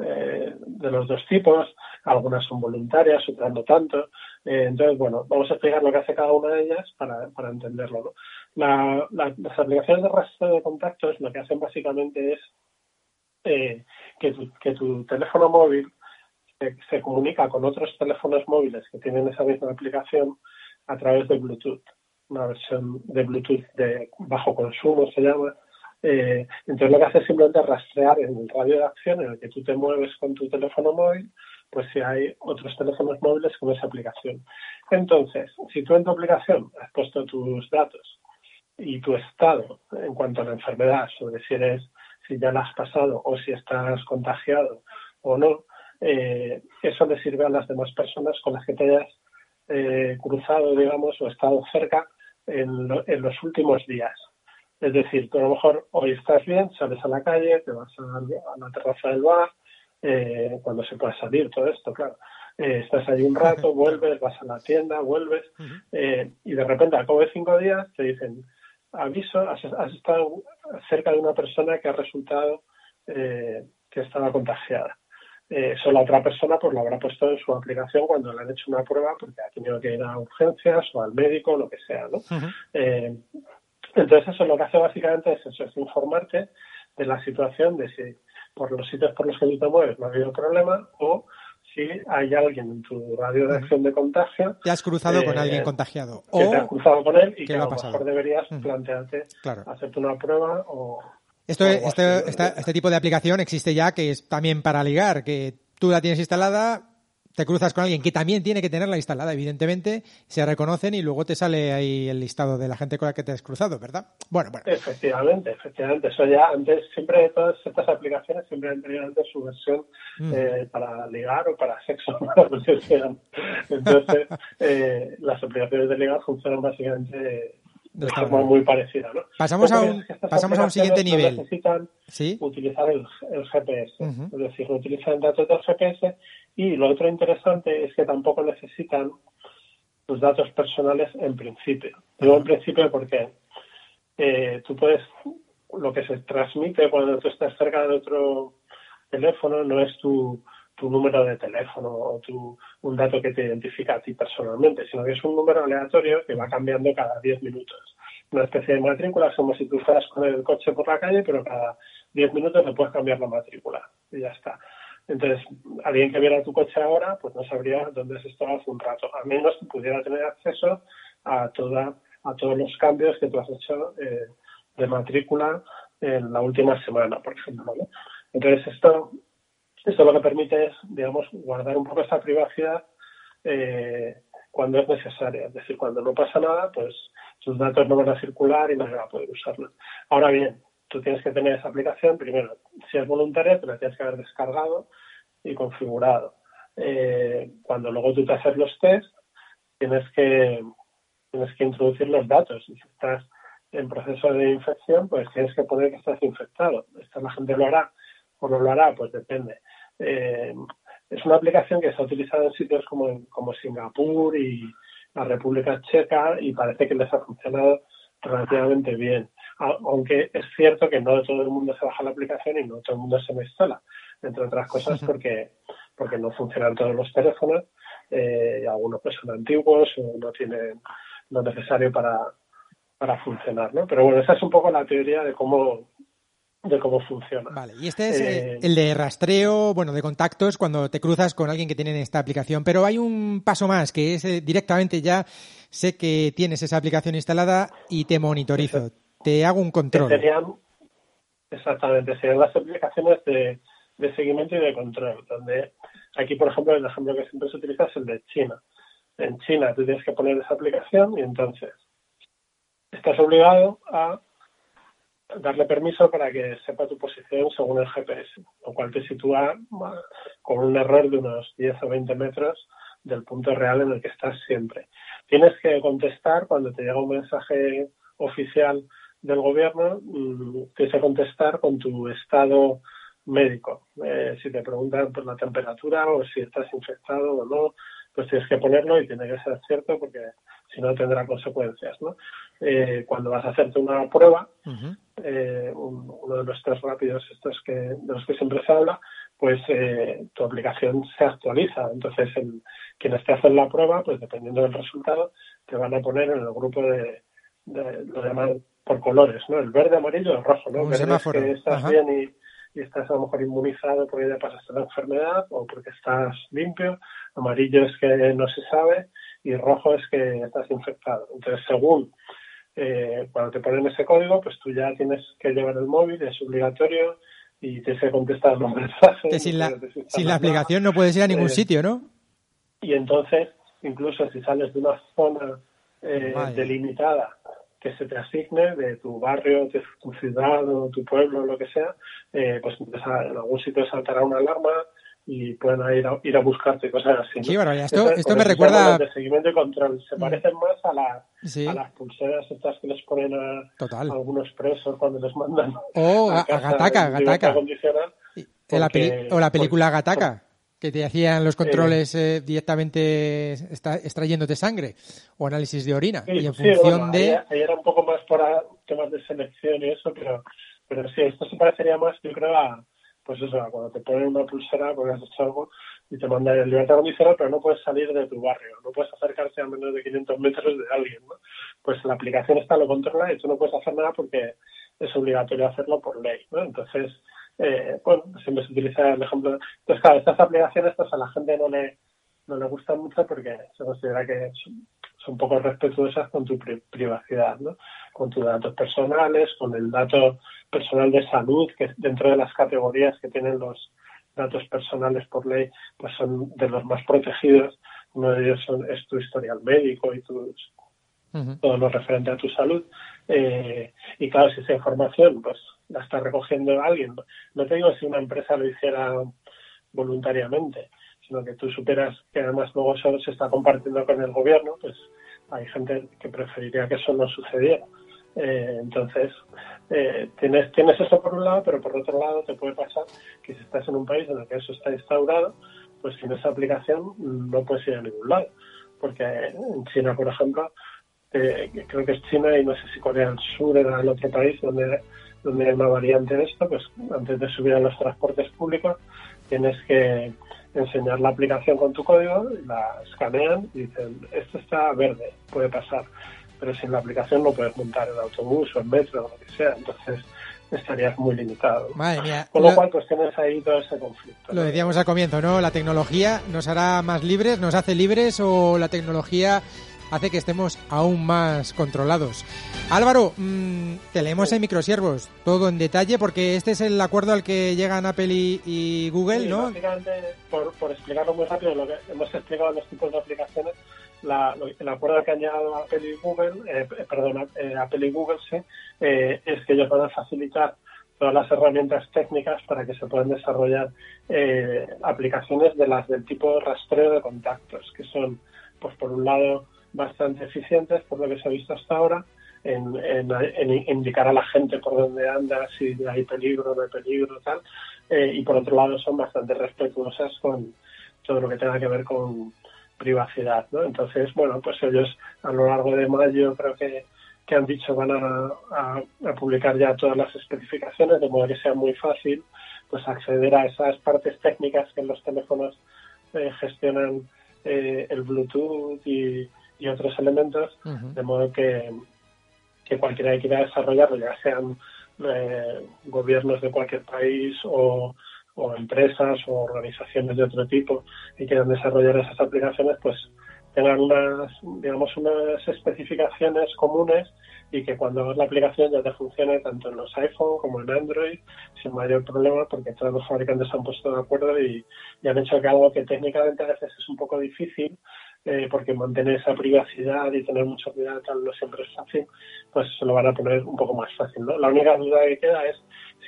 eh, de los dos tipos, algunas son voluntarias, otras no tanto. Eh, entonces, bueno, vamos a explicar lo que hace cada una de ellas para, para entenderlo. ¿no? La- la- las aplicaciones de rastreo de contactos lo que hacen básicamente es eh, que, tu, que tu teléfono móvil se, se comunica con otros teléfonos móviles que tienen esa misma aplicación a través de Bluetooth, una versión de Bluetooth de bajo consumo se llama. Eh, entonces lo que hace es simplemente rastrear en el radio de acción en el que tú te mueves con tu teléfono móvil, pues si hay otros teléfonos móviles con esa aplicación. Entonces, si tú en tu aplicación has puesto tus datos y tu estado en cuanto a la enfermedad, sobre si eres, si ya la has pasado o si estás contagiado o no, eh, eso le sirve a las demás personas con las que te hayas eh, cruzado, digamos, o estado cerca en, lo- en los últimos días. Es decir, tú a lo mejor hoy estás bien, sales a la calle, te vas a, a la terraza del bar, eh, cuando se puede salir, todo esto, claro. Eh, estás ahí un rato, vuelves, vas a la tienda, vuelves, eh, y de repente al cabo de cinco días te dicen, aviso, has, has estado cerca de una persona que ha resultado eh, que estaba contagiada. Eh, eso la otra persona pues lo habrá puesto en su aplicación cuando le han hecho una prueba porque ha tenido que ir a urgencias o al médico, lo que sea, ¿no? Eh, entonces eso lo que hace básicamente es eso, es informarte de la situación de si por los sitios por los que tú te mueves no ha habido problema o si hay alguien en tu radio de acción de contagio Te has cruzado eh, con alguien contagiado. que te has O, cruzado con él y que a lo mejor deberías plantearte claro. hacerte una prueba o Esto, ¿no? esta- este tipo de aplicación existe ya que es también para ligar, que tú la tienes instalada, te cruzas con alguien que también tiene que tenerla instalada, evidentemente, se reconocen y luego te sale ahí el listado de la gente con la que te has cruzado, ¿verdad? Bueno, bueno. Efectivamente, efectivamente. Eso ya antes, siempre todas estas aplicaciones siempre han tenido antes su versión Mm. eh, para ligar o para sexo. [laughs] Entonces, [laughs] eh, las aplicaciones de ligar funcionan básicamente de forma muy parecida. ¿no? Pasamos a un- pasamos a siguiente no nivel. necesitan ¿Sí? utilizar el, el GPS, es decir, no utilizan datos del GPS y lo otro interesante es que tampoco necesitan tus datos personales en principio. Digo en principio porque eh, tú puedes, lo que se transmite cuando tú estás cerca de otro teléfono no es tu, tu número de teléfono o tu, un dato que te identifica a ti personalmente, sino que es un número aleatorio que va cambiando cada 10 minutos. Una especie de matrícula, como si tú fueras con el coche por la calle, pero cada 10 minutos le puedes cambiar la matrícula y ya está. Entonces, alguien que viera tu coche ahora, pues no sabría dónde has estado hace un rato, a menos que pudiera tener acceso a toda a todos los cambios que tú has hecho eh, de matrícula en la última semana, por ejemplo. ¿no? Entonces, esto, esto lo que permite es, digamos, guardar un poco esa privacidad eh, cuando es necesaria. Es decir, cuando no pasa nada, pues tus datos no van a circular y no se va a poder usarlos. Ahora bien, tú tienes que tener esa aplicación, primero, si es voluntaria, te la tienes que haber descargado y configurado. Eh, cuando luego tú te haces los test, tienes que, tienes que introducir los datos. Y si estás en proceso de infección, pues tienes que poner que estás infectado. Esta la gente lo hará o no lo hará, pues depende. Eh, es una aplicación que se ha utilizado en sitios como, como Singapur y la República Checa y parece que les ha funcionado relativamente bien. Aunque es cierto que no todo el mundo se baja la aplicación y no todo el mundo se la instala, entre otras cosas porque, porque no funcionan todos los teléfonos eh, y algunos pues son antiguos o no tienen lo necesario para, para funcionar, ¿no? Pero bueno, esa es un poco la teoría de cómo de cómo funciona. Vale, y este es eh, Eh, el de rastreo, bueno, de contactos cuando te cruzas con alguien que tiene esta aplicación. Pero hay un paso más, que es eh, directamente ya sé que tienes esa aplicación instalada y te monitorizo. Te hago un control. serían exactamente serían las aplicaciones de, de seguimiento y de control donde aquí por ejemplo el ejemplo que siempre se utiliza es el de China en China tú tienes que poner esa aplicación y entonces estás obligado a darle permiso para que sepa tu posición según el GPS, lo cual te sitúa con un error de unos 10 o 20 metros del punto real en el que estás siempre. Tienes que contestar cuando te llega un mensaje oficial del gobierno, mm, tienes que contestar con tu estado médico. Eh, si te preguntan por la temperatura o si estás infectado o no, pues tienes que ponerlo y tiene que ser cierto porque si no tendrá consecuencias. ¿no? Eh, cuando vas a hacerte una prueba. Eh, un- uno de los test rápidos estos que de los que siempre se habla, pues eh, tu aplicación se actualiza. Entonces, el, quienes te hacen la prueba, pues dependiendo del resultado, te van a poner en el grupo de, de- lo llaman por colores, ¿no? El verde, amarillo, el rojo, ¿no? Un Verde es que estás Ajá. bien y, y estás a lo mejor inmunizado porque ya pasaste la enfermedad o porque estás limpio. Amarillo es que no se sabe y rojo es que estás infectado. Entonces, según eh, cuando te ponen ese código, pues tú ya tienes que llevar el móvil, es obligatorio y tienes que contestar los mensajes. Sin la, sin la aplicación no puedes ir a ningún Eh, sitio, ¿no? y entonces, incluso si sales de una zona eh, delimitada que se te asigne de tu barrio, de tu ciudad o tu pueblo, lo que sea, eh, pues en algún sitio saltará una alarma y pueden ir a, ir a buscarte cosas así. ¿no? Qué barbaridad. Esto- Entonces, esto me recuerda- de seguimiento y control. Se Mm. parecen más a, la, Sí. a las pulseras estas que les ponen a, Total. a algunos presos cuando les mandan O [laughs] a, a Gataca, o la peli- porque- o la película porque- Gataca, que te hacían los controles eh, directamente extra- extrayéndote sangre o análisis de orina. Sí, y en sí, función bueno, de... ahí, ahí era un poco más para temas de selección y eso, pero, pero sí, esto se parecería más, yo creo, a, pues eso, cuando te ponen una pulsera porque has hecho algo y te mandan en libertad condicional, pero no puedes salir de tu barrio, no puedes acercarte a menos de 500 metros de alguien, ¿no? Pues la aplicación esta lo controla y tú no puedes hacer nada porque es obligatorio hacerlo por ley, ¿no? Entonces, eh, bueno, siempre se utiliza el ejemplo. Entonces, claro, estas aplicaciones pues a la gente no le, no le gustan mucho porque se considera que son, poco respetuosas con tu pri- privacidad, ¿no? Con tus datos personales, con el dato personal de salud, que dentro de las categorías que tienen los, datos personales por ley pues son de los más protegidos. Uno de ellos son, es tu historial médico y tus, Ujú. todo lo referente a tu salud. Eh, y claro, si esa información pues la está recogiendo alguien, no te digo si una empresa lo hiciera voluntariamente, sino que tú superas que además luego eso se está compartiendo con el gobierno, pues hay gente que preferiría que eso no sucediera. Eh, entonces, eh, tienes, tienes eso por un lado, pero por otro lado te puede pasar que si estás en un país en el que eso está instaurado, pues sin esa aplicación no puedes ir a ningún lado. Porque en China, por ejemplo, eh, creo que es China y no sé si Corea del Sur era el otro país donde, donde hay una variante de esto, pues antes de subir a los transportes públicos tienes que enseñar la aplicación con tu código, la escanean y dicen, esto está verde, puede pasar, pero sin la aplicación no puedes montar el autobús o el metro o lo que sea, entonces estarías muy limitado. Madre mía. Con lo Lo- cual, pues tienes ahí todo ese conflicto. Lo decíamos al comienzo, ¿no? La tecnología nos hará más libres, nos hace libres o la tecnología hace que estemos aún más controlados. Álvaro, mm, te leemos en microsiervos, todo en detalle, porque este es el acuerdo al que llegan Apple y, y Google, Sí, ¿no? por, por explicarlo muy rápido, lo que hemos explicado los tipos de aplicaciones, la- lo- el acuerdo que han llegado Apple y Google, eh, eh, perdón, eh, Apple y Google, sí, eh, es que ellos van a facilitar todas las herramientas técnicas para que se puedan desarrollar eh, aplicaciones de las del tipo rastreo de contactos, que son, pues por un lado, bastante eficientes, por lo que se ha visto hasta ahora, en, indicar a la gente por dónde anda, si hay peligro, no hay peligro, tal, eh, y por otro lado son bastante respetuosas con todo lo que tenga que ver con privacidad, ¿no? Entonces, bueno, pues ellos a lo largo de mayo creo que, que han dicho van a publicar ya todas las especificaciones de modo que sea muy fácil pues acceder a esas partes técnicas que en los teléfonos eh, gestionan eh, el Bluetooth y, y otros elementos de modo que, que cualquiera que quiera desarrollarlo, ya sean eh, gobiernos de cualquier país o, o empresas o organizaciones de otro tipo que quieran desarrollar esas aplicaciones, pues tengan unas, digamos, unas especificaciones comunes y que cuando hagas la aplicación ya te funcione tanto en los iPhone como en Android sin mayor problema porque todos los fabricantes se han puesto de acuerdo y, y han hecho que algo que técnicamente a veces es un poco difícil eh, porque mantener esa privacidad y tener mucho cuidado tal no siempre es fácil, pues se lo van a poner un poco más fácil. ¿no? La única duda que queda es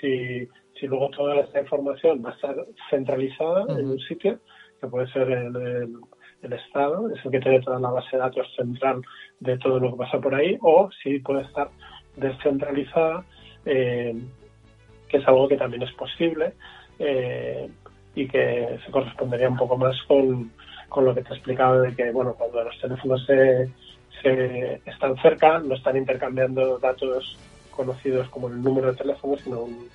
si, si luego toda esta información va a estar centralizada en un sitio, que puede ser el, el- el Estado, es el que tiene toda la base de datos central de todo lo que pasa por ahí, o si puede estar descentralizada, eh, que es algo que también es posible eh, y que se correspondería un poco más con, con lo que te he explicado de que, bueno, cuando los teléfonos se, se están cerca, no están intercambiando datos conocidos como el número de teléfono, sino un,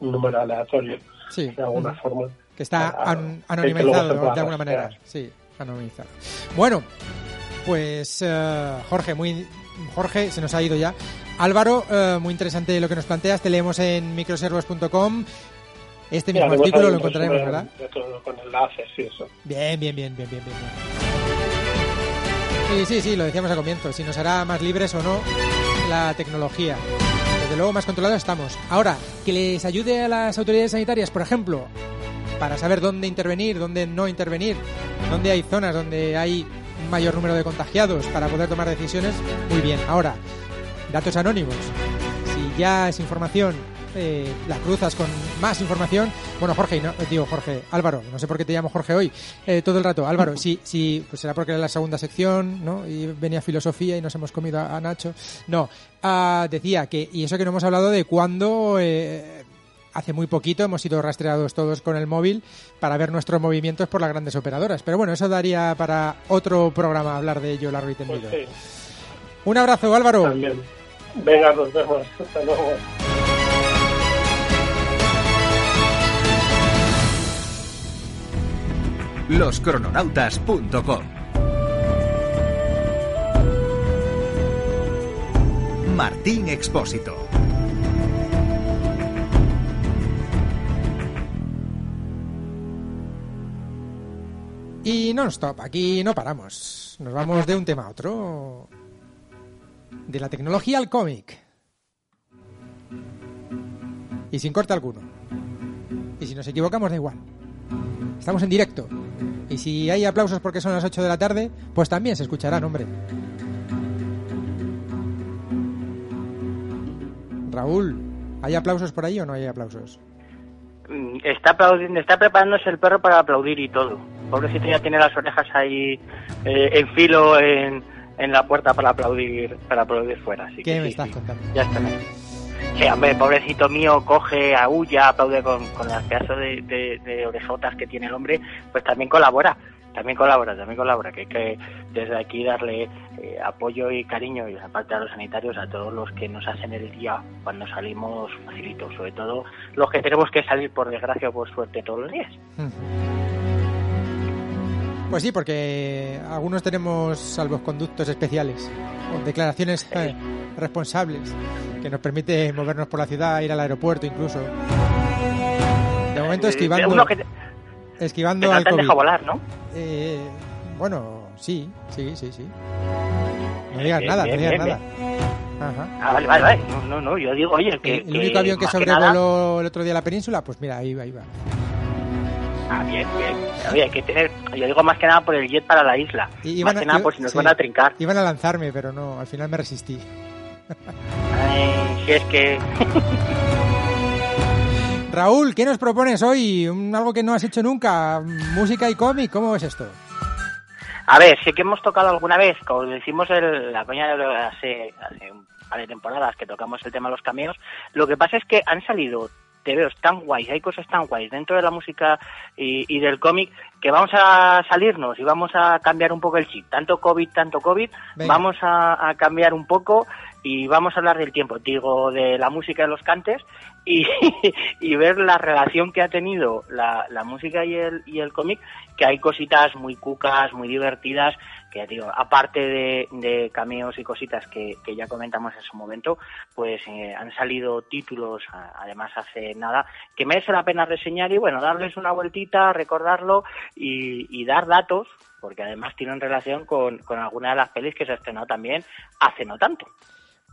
un número aleatorio, Sí. de alguna forma. Que está Ah, an- que anonimizado de alguna manera. Sí, anonimizado. Bueno, pues eh, Jorge, muy Jorge, se nos ha ido ya. Álvaro, eh, muy interesante lo que nos planteas. Te leemos en microservos.com. Este mismo artículo lo encontraremos, ¿verdad? Con enlaces y eso. Bien, bien, bien, bien, bien, bien. bien. Sí, sí, sí, lo decíamos al comienzo. Si nos hará más libres o no la tecnología. Desde luego, más controlados estamos. Ahora, que les ayude a las autoridades sanitarias, por ejemplo, para saber dónde intervenir, dónde no intervenir, dónde hay zonas donde hay un mayor número de contagiados para poder tomar decisiones, muy bien. Ahora, datos anónimos. Si ya es información, eh, la cruzas con más información. Bueno, Jorge, no, digo Jorge, Álvaro, no sé por qué te llamo Jorge hoy, eh, todo el rato. Álvaro, sí, sí, pues será porque era la segunda sección, ¿no? Y venía filosofía y nos hemos comido a, a Nacho. No, ah, decía que, y eso que no hemos hablado de cuándo, eh, hace muy poquito hemos sido rastreados todos con el móvil para ver nuestros movimientos por las grandes operadoras. Pero bueno, eso daría para otro programa hablar de ello largo y Pues tendido. sí, Un abrazo, Álvaro. también. Venga, nos vemos. Hasta luego. loscrononautas.com Martín Expósito. Y non-stop, aquí no paramos. Nos vamos de un tema a otro. De la tecnología al cómic. Y sin corte alguno. Y si nos equivocamos, da igual. Estamos en directo. Y si hay aplausos porque son las 8 de la tarde, pues también se escucharán, hombre. Raúl, ¿hay aplausos por ahí o no hay aplausos? Mm, Está aplaudiendo, está preparándose el perro para aplaudir y todo. Pobrecito ya tiene las orejas ahí eh, en filo en, en la puerta para aplaudir para aplaudir fuera. Así ¿Qué que me sí, estás sí, contando? Ya está. Sí, hombre, pobrecito mío, coge, aúlla, aplaude con, con las pedazos de, de, de orejotas que tiene el hombre, pues también colabora, también colabora, también colabora, que hay que desde aquí darle eh, apoyo y cariño, y aparte a los sanitarios, a todos los que nos hacen el día cuando salimos facilito, sobre todo los que tenemos que salir por desgracia o por suerte todos los días. Pues sí, porque algunos tenemos salvoconductos especiales o declaraciones eh, responsables que nos permite movernos por la ciudad, ir al aeropuerto incluso. De momento Eh, esquivando, que, que esquivando no al COVID. dejado volar, ¿no? Eh, bueno, sí, sí, sí, sí. No digas Bien, nada, bien, no digas bien, nada. Ajá. Ah, vale, vale, vale. No, no, no, yo digo, oye, que... El, el único avión que nada- sobrevoló el otro día la península, pues mira, ahí va, ahí va. Ah, bien, bien. Oye, hay que tener... Yo digo más que nada por el jet para la isla. Y- más iban a- que nada por si nos sí. van a trincar. Iban a lanzarme, pero no, al final me resistí. [laughs] Si es que... [laughs] Raúl, ¿qué nos propones hoy? Un- algo que no has hecho nunca, música y cómic, ¿cómo es esto? A ver, sí que hemos tocado alguna vez, como decimos el, la coña de lo- hace, hace un par de temporadas que tocamos el tema de los cameos, lo que pasa es que han salido tebeos tan guays, hay cosas tan guays dentro de la música y, y del cómic que vamos a salirnos y vamos a cambiar un poco el chip. Tanto COVID, tanto COVID, Venga. vamos a, a cambiar un poco y vamos a hablar del tiempo, digo, de la música y los cantes y, [laughs] y ver la relación que ha tenido la, la música y el, y el cómic, que hay cositas muy cucas, muy divertidas, que digo, aparte de, de cameos y cositas que, que ya comentamos en su momento, pues eh, han salido títulos, además hace nada, que merece la pena reseñar y bueno, darles una vueltita, recordarlo y, y dar datos, porque además tienen relación con, con alguna de las pelis que se estrenó también hace no tanto.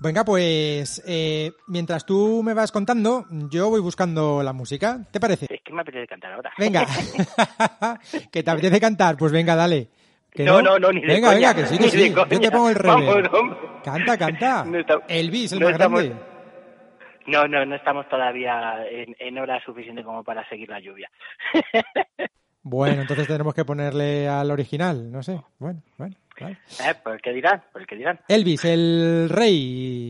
Venga, pues eh, mientras tú me vas contando, yo voy buscando la música. ¿Te parece? Es que me apetece cantar ahora. Venga, [laughs] [laughs] que te apetece cantar, pues venga, dale. ¿Que No, no, no, ni de Venga, coña, venga, que sí, que sí. Yo te pongo el hombre. Canta, canta. [laughs] No está- Elvis, el no más estamos- grande. No, no, no estamos todavía en, en hora suficiente como para seguir la lluvia. Bueno, entonces tendremos que ponerle al original, no sé. Bueno, bueno, claro. ¿Eh? Pues qué dirán, pues qué dirán. Elvis, el rey.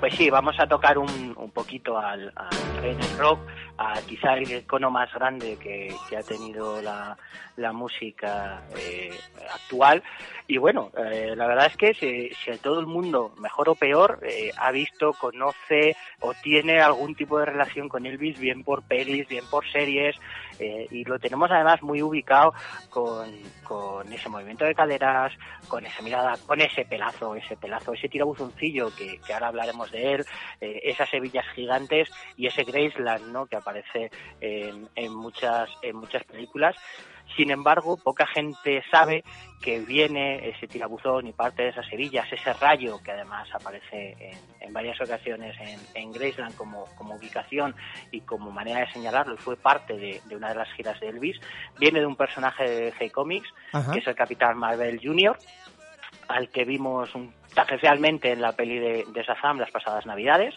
Pues sí, vamos a tocar un, un poquito al, al rey del rock, a quizá el icono más grande que, que ha tenido la, la música eh, actual. Y bueno, eh, la verdad es que si, si todo el mundo, mejor o peor, eh, ha visto, conoce o tiene algún tipo de relación con Elvis, bien por pelis, bien por series, eh, y lo tenemos además muy ubicado con, con ese movimiento de caderas, con esa mirada, con ese pelazo, ese pelazo, ese tirabuzoncillo que, que ahora hablaremos de él, eh, esas hebillas gigantes y ese Graceland, ¿no? Que aparece en, en muchas en muchas películas. Sin embargo, poca gente sabe que viene ese tirabuzón y parte de esas hebillas, ese rayo que además aparece en, en varias ocasiones en, en Graceland como, como ubicación y como manera de señalarlo, y fue parte de, de una de las giras de Elvis, viene de un personaje de DC Comics, Ajá. que es el Capitán Marvel Jr., al que vimos un, tangencialmente en la peli de, de Shazam las pasadas navidades,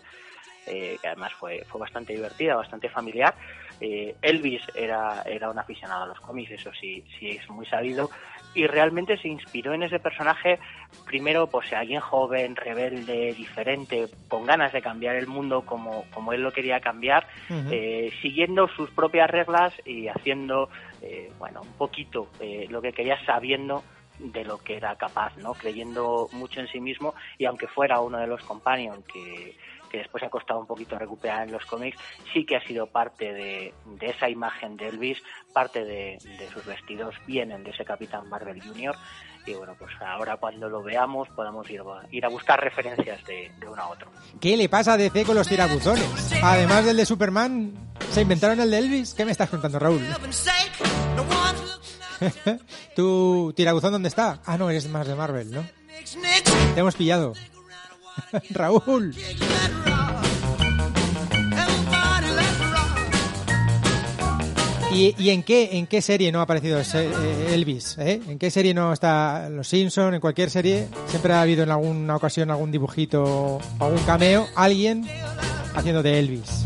eh, que además fue, fue bastante divertida, bastante familiar. Eh, Elvis era, era un aficionado a los cómics, eso sí, sí es muy sabido, y realmente se inspiró en ese personaje, primero, pues alguien joven, rebelde, diferente, con ganas de cambiar el mundo como, como él lo quería cambiar, eh, siguiendo sus propias reglas y haciendo, eh, bueno, un poquito eh, lo que quería sabiendo de lo que era capaz, ¿no? Creyendo mucho en sí mismo y aunque fuera uno de los companions que, que después ha costado un poquito recuperar en los cómics, sí que ha sido parte de, de esa imagen de Elvis, parte de, de sus vestidos vienen de ese Capitán Marvel Jr. Y bueno, pues ahora cuando lo veamos podamos ir, ir a buscar referencias de, de uno a otro. ¿Qué le pasa a DC con los tirabuzones? Además del de Superman, ¿se inventaron el de Elvis? ¿Qué me estás contando, Raúl? [laughs] ¿Tu tirabuzón dónde está? Ah, no, eres más de Marvel, ¿no? Te hemos pillado. [laughs] Raúl. ¿Y, y en qué en qué serie no ha aparecido eh, Elvis? eh? ¿En qué serie no está Los Simpson? En cualquier serie siempre ha habido en alguna ocasión algún dibujito o algún cameo, alguien haciendo de Elvis.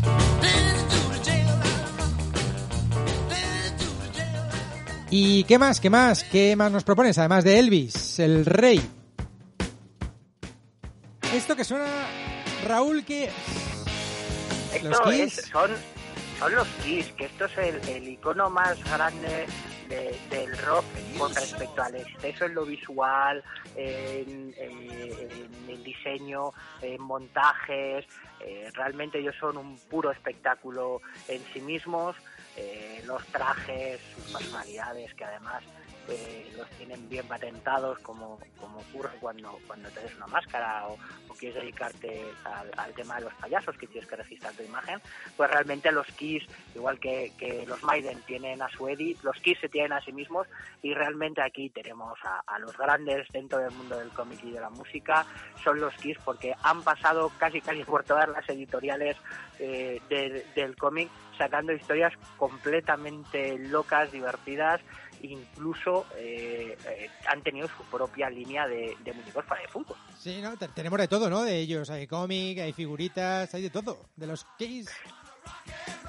¿Y qué más? ¿Qué más? ¿Qué más nos propones? Además de Elvis, el rey. Esto que suena, Raúl, que... ¿Los Esto Kiss? es- son, son los Kiss, que esto es el, el icono más grande de- del rock con respecto al exceso en lo visual, en, en- en el diseño, en montajes. eh, realmente ellos son un puro espectáculo en sí mismos. eh, los trajes, sus personalidades, que además eh, los tienen bien patentados, como, como ocurre cuando, cuando te des una máscara o, o quieres dedicarte al, al tema de los payasos, que tienes que registrar tu imagen, pues realmente los Kiss, igual que, que los Maiden tienen a su Eddie, los Kiss se tienen a sí mismos y realmente aquí tenemos a, a los grandes dentro del mundo del cómic y de la música, son los Kiss porque han pasado casi casi por todas las editoriales eh, del- del cómic sacando historias completamente locas, divertidas, incluso eh, eh, han tenido su propia línea de, de muñecos para de fútbol. Sí, ¿no? Te- Tenemos de todo, ¿no? De ellos. Hay cómic, hay figuritas, hay de todo. De los Kiss.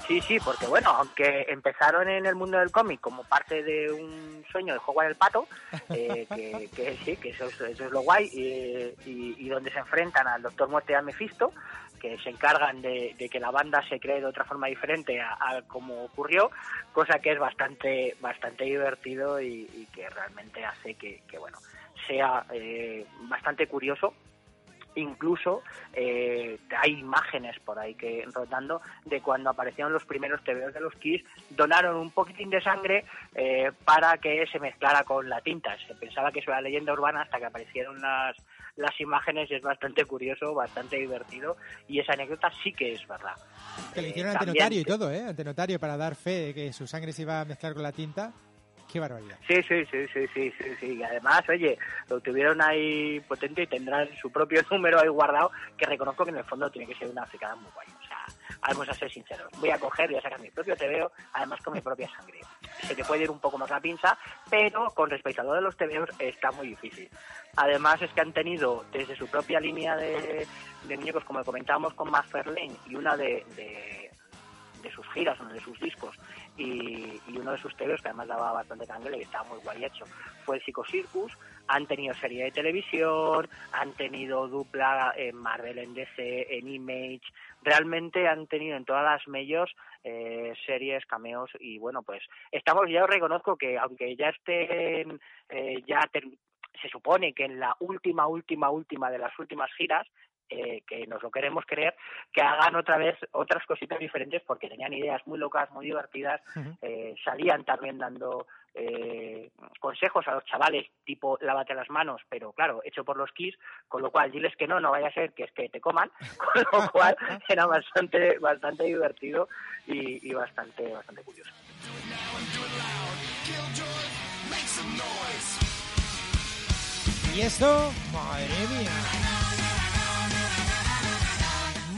Sí, sí, porque bueno, aunque empezaron en el mundo del cómic como parte de un sueño de jugar el pato, [laughs] eh, que, que sí, que eso es, eso es lo guay, eh, y, y donde se enfrentan al Doctor Muerte y a Mephisto, que se encargan de, que la banda se cree de otra forma diferente a, a como ocurrió, cosa que es bastante bastante divertido y, y que realmente hace que, que, bueno, sea eh, bastante curioso incluso eh, hay imágenes por ahí que rotando de cuando aparecieron los primeros TVOs de los Kiss, donaron un poquitín de sangre eh, para que se mezclara con la tinta. Se pensaba que eso era leyenda urbana hasta que aparecieron las, las imágenes y es bastante curioso, bastante divertido y esa anécdota sí que es verdad. Que le Eh, hicieron ante también notario y todo, ¿eh? Ante notario para dar fe de que su sangre se iba a mezclar con la tinta. Qué barbaridad. Sí, sí, sí, sí, sí, sí, sí. Y además, oye, lo tuvieron ahí potente y tendrán su propio [laughs] número ahí guardado, que reconozco que en el fondo tiene que ser una fricada muy guay. O sea, vamos a ser sinceros. Voy a coger y a sacar mi propio TVO, además con mi propia sangre. Se te puede ir un poco más la pinza, pero con respecto a lo de los TVOs está muy difícil. Además es que han tenido desde su propia línea de, de muñecos, como comentábamos con McFarlane, y una de, de, de sus giras, uno de sus discos, y, uno de sus TVOs que además daba bastante candela y estaba muy guay hecho, fue el Psycho Circus. Han tenido serie de televisión, han tenido dupla en Marvel, en DC, en Image. Realmente han tenido en todas las medios eh, series, cameos y bueno, pues estamos, ya os reconozco que aunque ya estén, eh, ya se supone que en la última, última, última de las últimas giras, eh, que nos lo queremos creer, que hagan otra vez otras cositas diferentes porque tenían ideas muy locas, muy divertidas, eh, salían también dando eh, consejos a los chavales tipo lávate las manos, pero claro, hecho por los Kiss, con lo cual diles que no, no vaya a ser que es que te coman, [laughs] con lo cual era bastante, bastante divertido y, y bastante, bastante curioso. Y esto, madre mía.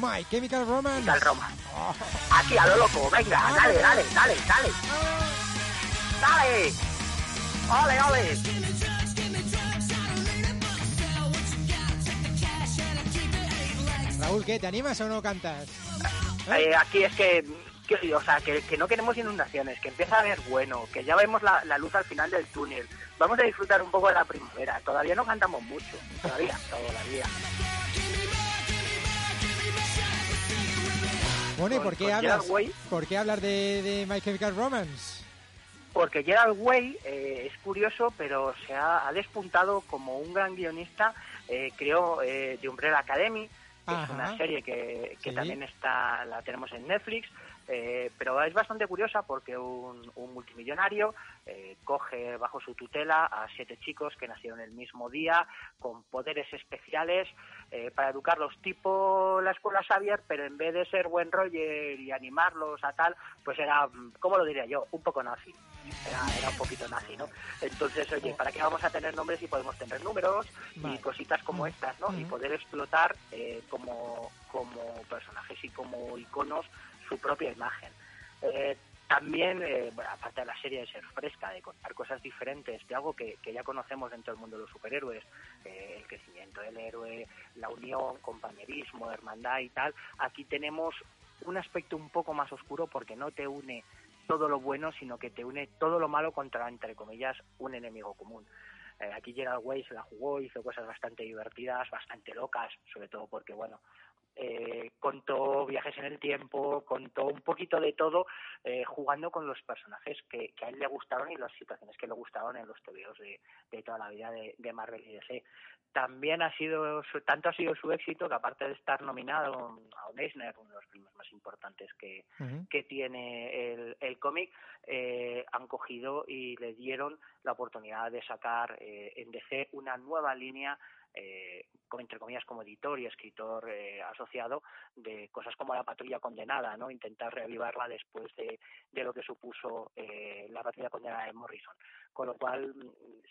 My Chemical Romance. Tal Roma. Aquí a lo loco, venga, dale, dale, dale, dale. Dale. Ole, ole. Raúl, ¿qué? ¿Te animas o no cantas? Eh, aquí es que, que- o sea, que, que no queremos inundaciones, que empieza a haber bueno, que ya vemos la, la luz al final del túnel. Vamos a disfrutar un poco de la primavera. Todavía no cantamos mucho, todavía, todavía. Bueno, ¿y Con- por qué hablas? Way. ¿Por qué hablar de, de My Chemical Romance? Porque Gerald Way eh, es curioso, pero se ha, ha despuntado como un gran guionista. Eh, creó eh, The Umbrella Academy, que es una serie que, que Sí. también está la tenemos en Netflix. eh, pero es bastante curiosa porque un, un multimillonario eh, coge bajo su tutela a siete chicos que nacieron el mismo día, con poderes especiales, eh, para educarlos tipo la escuela Xavier, pero en vez de ser buen Roger y animarlos a tal, pues era, mm, ¿cómo lo diría yo? Un poco nazi. Era, era un poquito nazi, ¿no? Entonces, oye, ¿para qué vamos a tener nombres si podemos tener números y cositas como estas, ¿no? Y Ujú. poder explotar eh, como, como personajes y como iconos su propia imagen. Eh, también, eh, aparte de la serie de ser fresca, de contar cosas diferentes, de algo que, que ya conocemos dentro del mundo de los superhéroes, eh, el crecimiento del héroe, la unión, compañerismo, hermandad y tal, aquí tenemos un aspecto un poco más oscuro porque no te une todo lo bueno, sino que te une todo lo malo contra, entre comillas, un enemigo común. Eh, aquí Gerald Way se la jugó, hizo cosas bastante divertidas, bastante locas, sobre todo porque, bueno, eh, contó viajes en el tiempo, contó un poquito de todo, eh, jugando con los personajes que, que, a él le gustaron y las situaciones que le gustaron en los TVOs de, de toda la vida de, de, Marvel y DC. También ha sido, su, tanto ha sido su éxito que aparte de estar nominado a un Eisner, uno de los premios más importantes que, uh -huh. que tiene el, el cómic, eh, han cogido y le dieron la oportunidad de sacar eh, en DC una nueva línea eh, entre comillas como editor y escritor eh, asociado de cosas como la patrulla condenada, ¿no? Intentar reavivarla después de, de lo que supuso eh, la patrulla condenada de Morrison. Con lo cual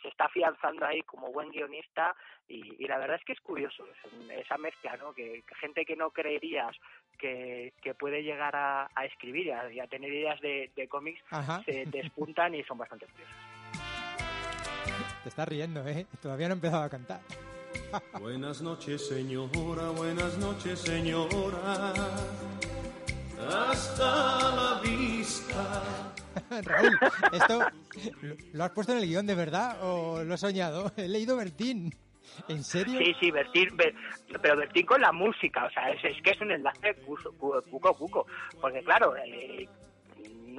se está afianzando ahí como buen guionista y, y la verdad es que es curioso es, esa mezcla, ¿no? Que, que, gente que no creerías que, que puede llegar a, a escribir y a, y a, tener ideas de, de cómics Ajá. se despuntan y son bastante curiosas. Te estás riendo, ¿eh? Todavía no he empezado a cantar. Buenas noches, señora, buenas noches, señora. Hasta la vista. [laughs] Raúl, ¿esto lo has puesto en el guion de verdad o lo he soñado? [laughs] He leído Bertín. ¿En serio? Sí, sí, Bertín, Ber, pero Bertín con la música, o sea, es, es que es un enlace cuco cuco, porque claro, eh,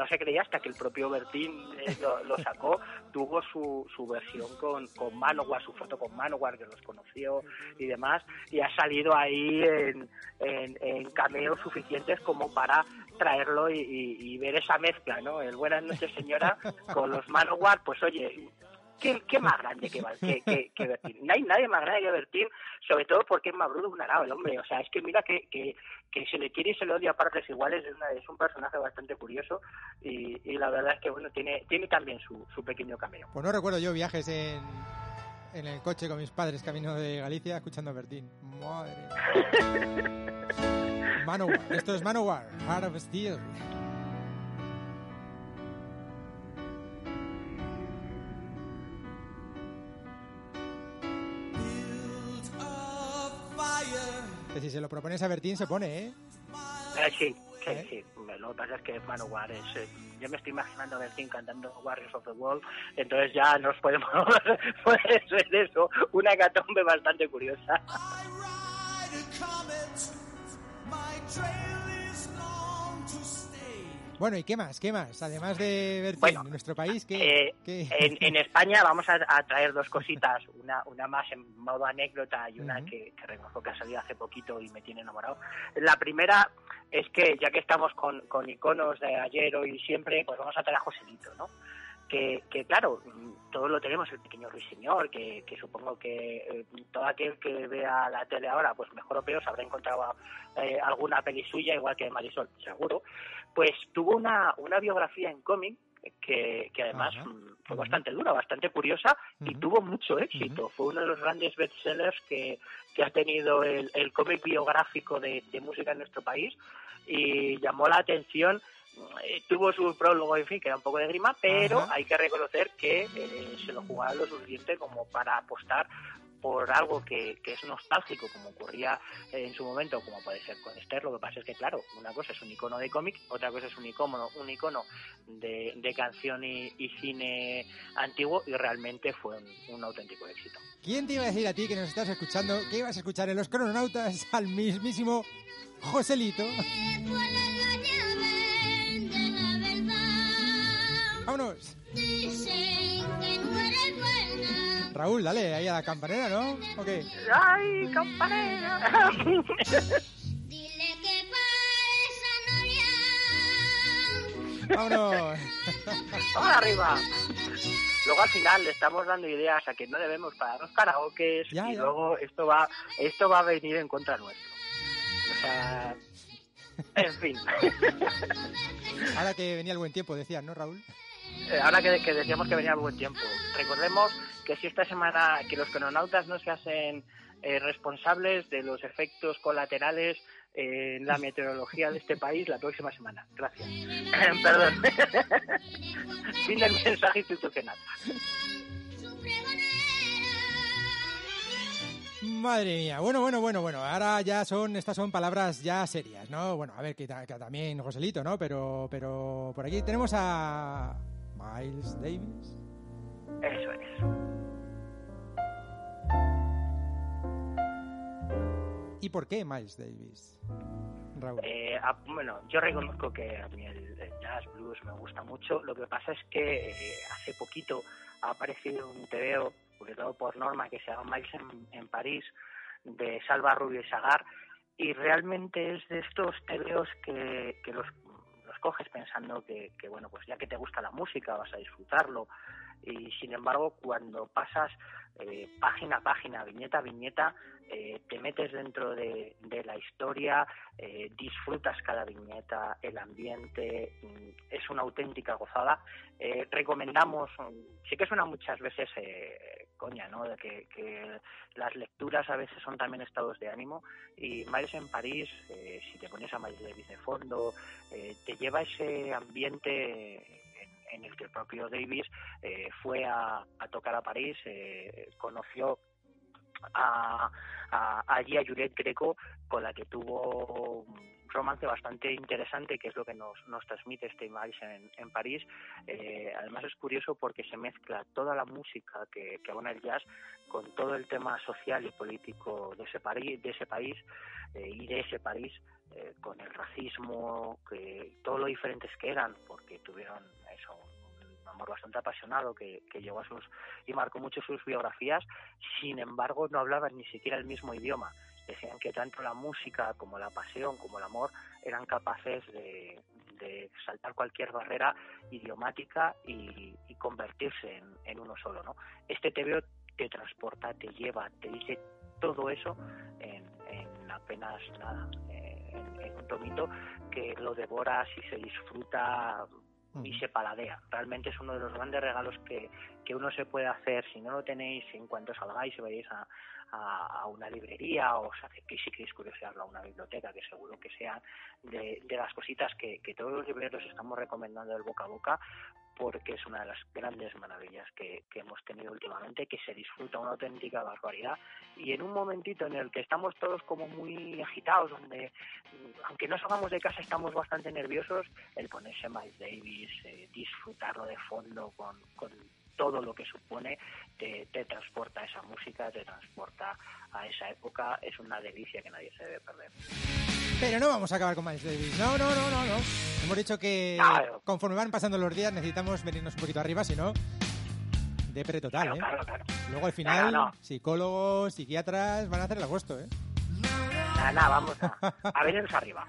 no se creía hasta que el propio Bertín eh, lo, lo, sacó, tuvo su, su versión con, con Manowar, su foto con Manowar, que los conoció y demás, y ha salido ahí en, en, en cameos suficientes como para traerlo y, y, ver esa mezcla, ¿no? El Buenas noches señora con los Manowar, pues oye, ¿Qué, ¿Qué, más grande que, que, que, que, Bertín? No hay nadie más grande que Bertín, sobre todo porque es más bruto que un arado el hombre. O sea, es que mira que, que, que se le quiere y se le odia a partes iguales. Es, una, es un personaje bastante curioso y, y, la verdad es que, bueno, tiene, tiene también su, su pequeño cameo. Pues no recuerdo yo viajes en, en el coche con mis padres camino de Galicia escuchando a Bertín. Madre. [laughs] Manowar. Esto es Manowar, Heart of Steel. Que si se lo propones a Bertín se pone, ¿eh? eh sí, sí, ¿Eh? sí. Lo que pasa es que Manowar es... Eh, yo me estoy imaginando a Bertín cantando Warriors of the World, entonces ya nos podemos... [laughs] puede ser eso, una catombe bastante curiosa. Bueno, ¿y qué más? ¿Qué más? Además de Bertín, bueno, en nuestro país, ¿qué? Eh, qué? En, en, España vamos a, a, traer dos cositas, una, una más en modo anécdota y una uh -huh. que, que, reconozco que ha salido hace poquito y me tiene enamorado. La primera es que ya que estamos con, con iconos de ayer, hoy y siempre, pues vamos a traer a Joselito, ¿no? Que, que, claro, todos lo tenemos, el pequeño ruiseñor, que, que supongo que eh, todo aquel que vea la tele ahora, pues mejor o peor, se habrá encontrado eh, alguna peli suya, igual que Marisol, seguro, pues tuvo una, una biografía en cómic que, que, además uh -huh. fue bastante dura, bastante curiosa uh -huh. y tuvo mucho éxito. Uh -huh. Fue uno de los grandes bestsellers que, que ha tenido el, el cómic biográfico de, de, música en nuestro país y llamó la atención. Eh, tuvo su prólogo, en fin, que era un poco de grima, pero hay que reconocer que eh, se lo jugaba lo suficiente como para apostar por algo que, que, es nostálgico, como ocurría en su momento, como puede ser con Esther, lo que pasa es que, claro, una cosa es un icono de cómic, otra cosa es un icono, un icono de, de canción y, y, cine antiguo, y realmente fue un, un, auténtico éxito. ¿Quién te iba a decir a ti que nos estás escuchando que ibas a escuchar en Los Crononautas al mismísimo Joselito? ¡Vámonos! Raúl, dale, ahí a la campanera, ¿no? ¿O qué? ¡Ay, campanera! [laughs] Dile que ¡Vámonos! ¡Vamos arriba! Luego al final le estamos dando ideas a que no debemos parar los karaokes ya, y ya. luego esto va, esto va a venir en contra nuestro. O sea, en fin. [laughs] Ahora que venía el buen tiempo, decías, ¿no, Raúl? Eh, ahora que, que, decíamos que venía el buen tiempo, recordemos que si esta semana que los crononautas no se hacen eh, responsables de los efectos colaterales en la meteorología de este país la próxima semana. Gracias. [laughs] Perdón. [laughs] fin del mensaje institucional. Madre mía, bueno, bueno, bueno, bueno, ahora ya son, estas son palabras ya serias, ¿no? Bueno, a ver, que, que también Joselito, ¿no? Pero, pero por aquí tenemos a Miles Davis. Eso es. ¿Y por qué Miles Davis? Raúl. Eh, a- bueno, yo reconozco que a mí el, jazz blues me gusta mucho. Lo que pasa es que eh, hace poquito ha aparecido un TVO, publicado por Norma, que se llama Miles en, en París, de Salva Rubio y Sagar, y realmente es de estos TVOs que, que los coges pensando que, bueno, pues ya que te gusta la música vas a disfrutarlo, y sin embargo cuando pasas eh, página a página, viñeta a viñeta, eh, te metes dentro de, la historia, eh, disfrutas cada viñeta, el ambiente, mm, es una auténtica gozada. Recomendamos, mm, sí que suena muchas veces coña, ¿no? De que, las lecturas a veces son también estados de ánimo y Miles en París, eh, si te pones a Miles Davis de fondo, eh, te lleva ese ambiente en, el que el propio Davis eh, fue a, tocar a París, eh, conoció a, a, allí a Juliette Greco, con la que tuvo romance bastante interesante, que es lo que nos, nos transmite este Miles en, en París. Eh, además es curioso porque se mezcla toda la música que, que abona el jazz con todo el tema social y político de ese, París, de ese país eh, y de ese París, eh, con el racismo, que todo lo diferentes que eran, porque tuvieron eso, un amor bastante apasionado que, que llegó a sus y marcó mucho sus biografías, sin embargo no hablaban ni siquiera el mismo idioma. Decían que tanto la música como la pasión como el amor eran capaces de, saltar cualquier barrera idiomática y, convertirse en, uno solo. ¿no? Este TVO te transporta, te lleva, te dice todo eso en, en apenas nada, eh, en, en un tomito que lo devoras y se disfruta y se paladea. Realmente es uno de los grandes regalos que, que uno se puede hacer si no lo tenéis en cuanto salgáis y vayáis a, a, una librería o os acerquéis si queréis curiosearlo a una biblioteca, que seguro que sean de, de las cositas que, que todos los libreros estamos recomendando del boca a boca porque es una de las grandes maravillas que, que hemos tenido últimamente, que se disfruta una auténtica barbaridad y en un momentito en el que estamos todos como muy agitados, donde aunque no salgamos de casa estamos bastante nerviosos, el ponerse Miles Davis, eh, disfrutarlo de fondo con, con todo lo que supone, te, te transporta a esa música, te transporta a esa época, es una delicia que nadie se debe perder. Pero no vamos a acabar con Miles Davis. No, no, no, no, no. Hemos dicho que Claro. conforme van pasando los días necesitamos venirnos un poquito arriba, si no, depre total, ¿eh? claro, claro. Luego al final, no. psicólogos, psiquiatras van a hacer el agosto, ¿eh? Nada, nada, vamos a, a venirnos arriba.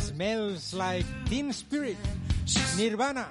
Smells like Teen Spirit, Nirvana,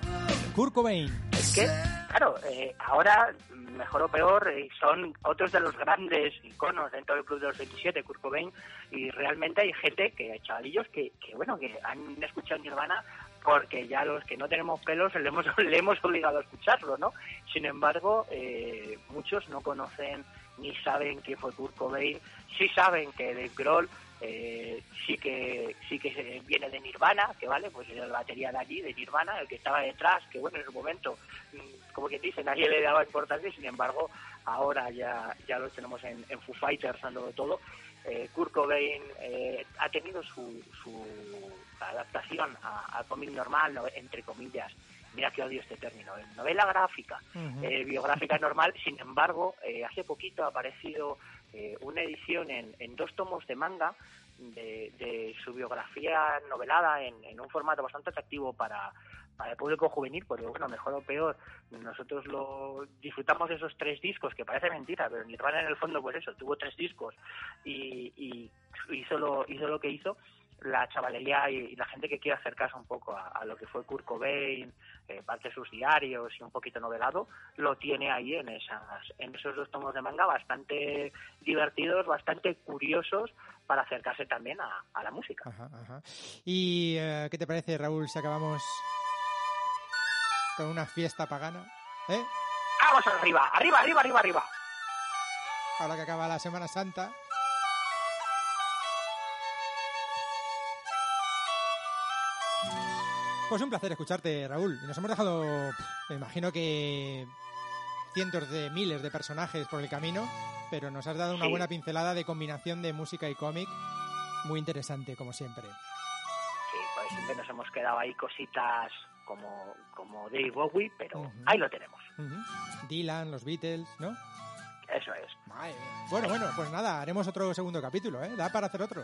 Kurt Cobain. Es que, claro, eh, ahora, mejor o peor, eh, son otros de los grandes iconos dentro del Club de los 27, Kurt Cobain, y realmente hay gente, que chavalillos, que, que bueno, que han escuchado Nirvana porque ya los que no tenemos pelos le hemos, [laughs] le hemos obligado a escucharlo, ¿no? Sin embargo, eh, muchos no conocen ni saben quién fue Kurt Cobain, sí saben que Dave Grohl eh, sí que sí que se- viene de Nirvana, que vale, pues la batería de allí, de Nirvana, el que estaba detrás, que bueno, en su momento, mm, como quien dice, nadie le daba importancia, sin embargo, ahora ya, ya lo tenemos en, en Foo Fighters, dándolo todo. Eh, Kurt Cobain eh, ha tenido su, su adaptación a, a cómic normal, no- entre comillas, mira que odio este término, en novela gráfica, eh, biográfica normal. Sin embargo, eh, hace poquito ha aparecido eh, una edición en, en dos tomos de manga de, de su biografía novelada en, un formato bastante atractivo para, para el público juvenil, porque bueno, mejor o peor, nosotros lo disfrutamos de esos tres discos, que parece mentira, pero Nirvana en el fondo, pues eso, tuvo tres discos y, y hizo, lo, hizo lo que hizo la chavalería y, y la gente que quiere acercarse un poco a, a lo que fue Kurt Cobain, eh, parte de sus diarios y un poquito novelado, lo tiene ahí en esas en esos dos tomos de manga bastante divertidos, bastante curiosos para acercarse también a, a la música. Ajá, ajá. ¿Y eh, qué te parece, Raúl, si acabamos con una fiesta pagana? ¿Eh? ¡Vamos arriba! ¡Arriba, arriba, arriba, arriba! Ahora que acaba la Semana Santa. Pues un placer escucharte, Raúl. Y nos hemos dejado, me imagino que cientos de miles de personajes por el camino, pero nos has dado una Sí. buena pincelada de combinación de música y cómic. Muy interesante, como siempre. Sí, pues siempre nos hemos quedado ahí cositas como, como Dave Bowie, pero ahí lo tenemos. Dylan, los Beatles, ¿no? Eso es. Bueno, bueno, pues nada, haremos otro segundo capítulo, ¿eh? Da para hacer otro.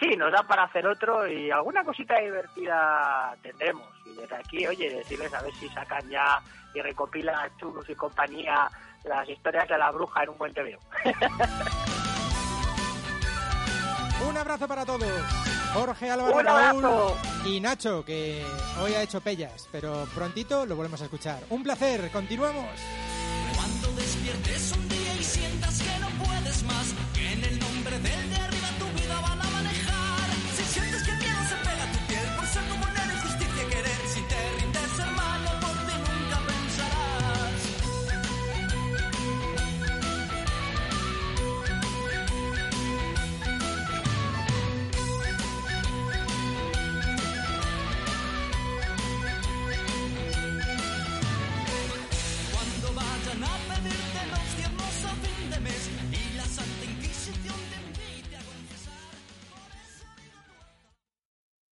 Sí, nos da para hacer otro y alguna cosita divertida tendremos. Y desde aquí, oye, decirles a ver si sacan ya y recopilan Churros y compañía las historias de la bruja en un buen TVO. [laughs] Un abrazo para todos. Jorge Álvaro ¡Un Raúl abrazo! y Nacho, que hoy ha hecho pellas, pero prontito lo volvemos a escuchar. Un placer, continuamos. Cuando despiertes un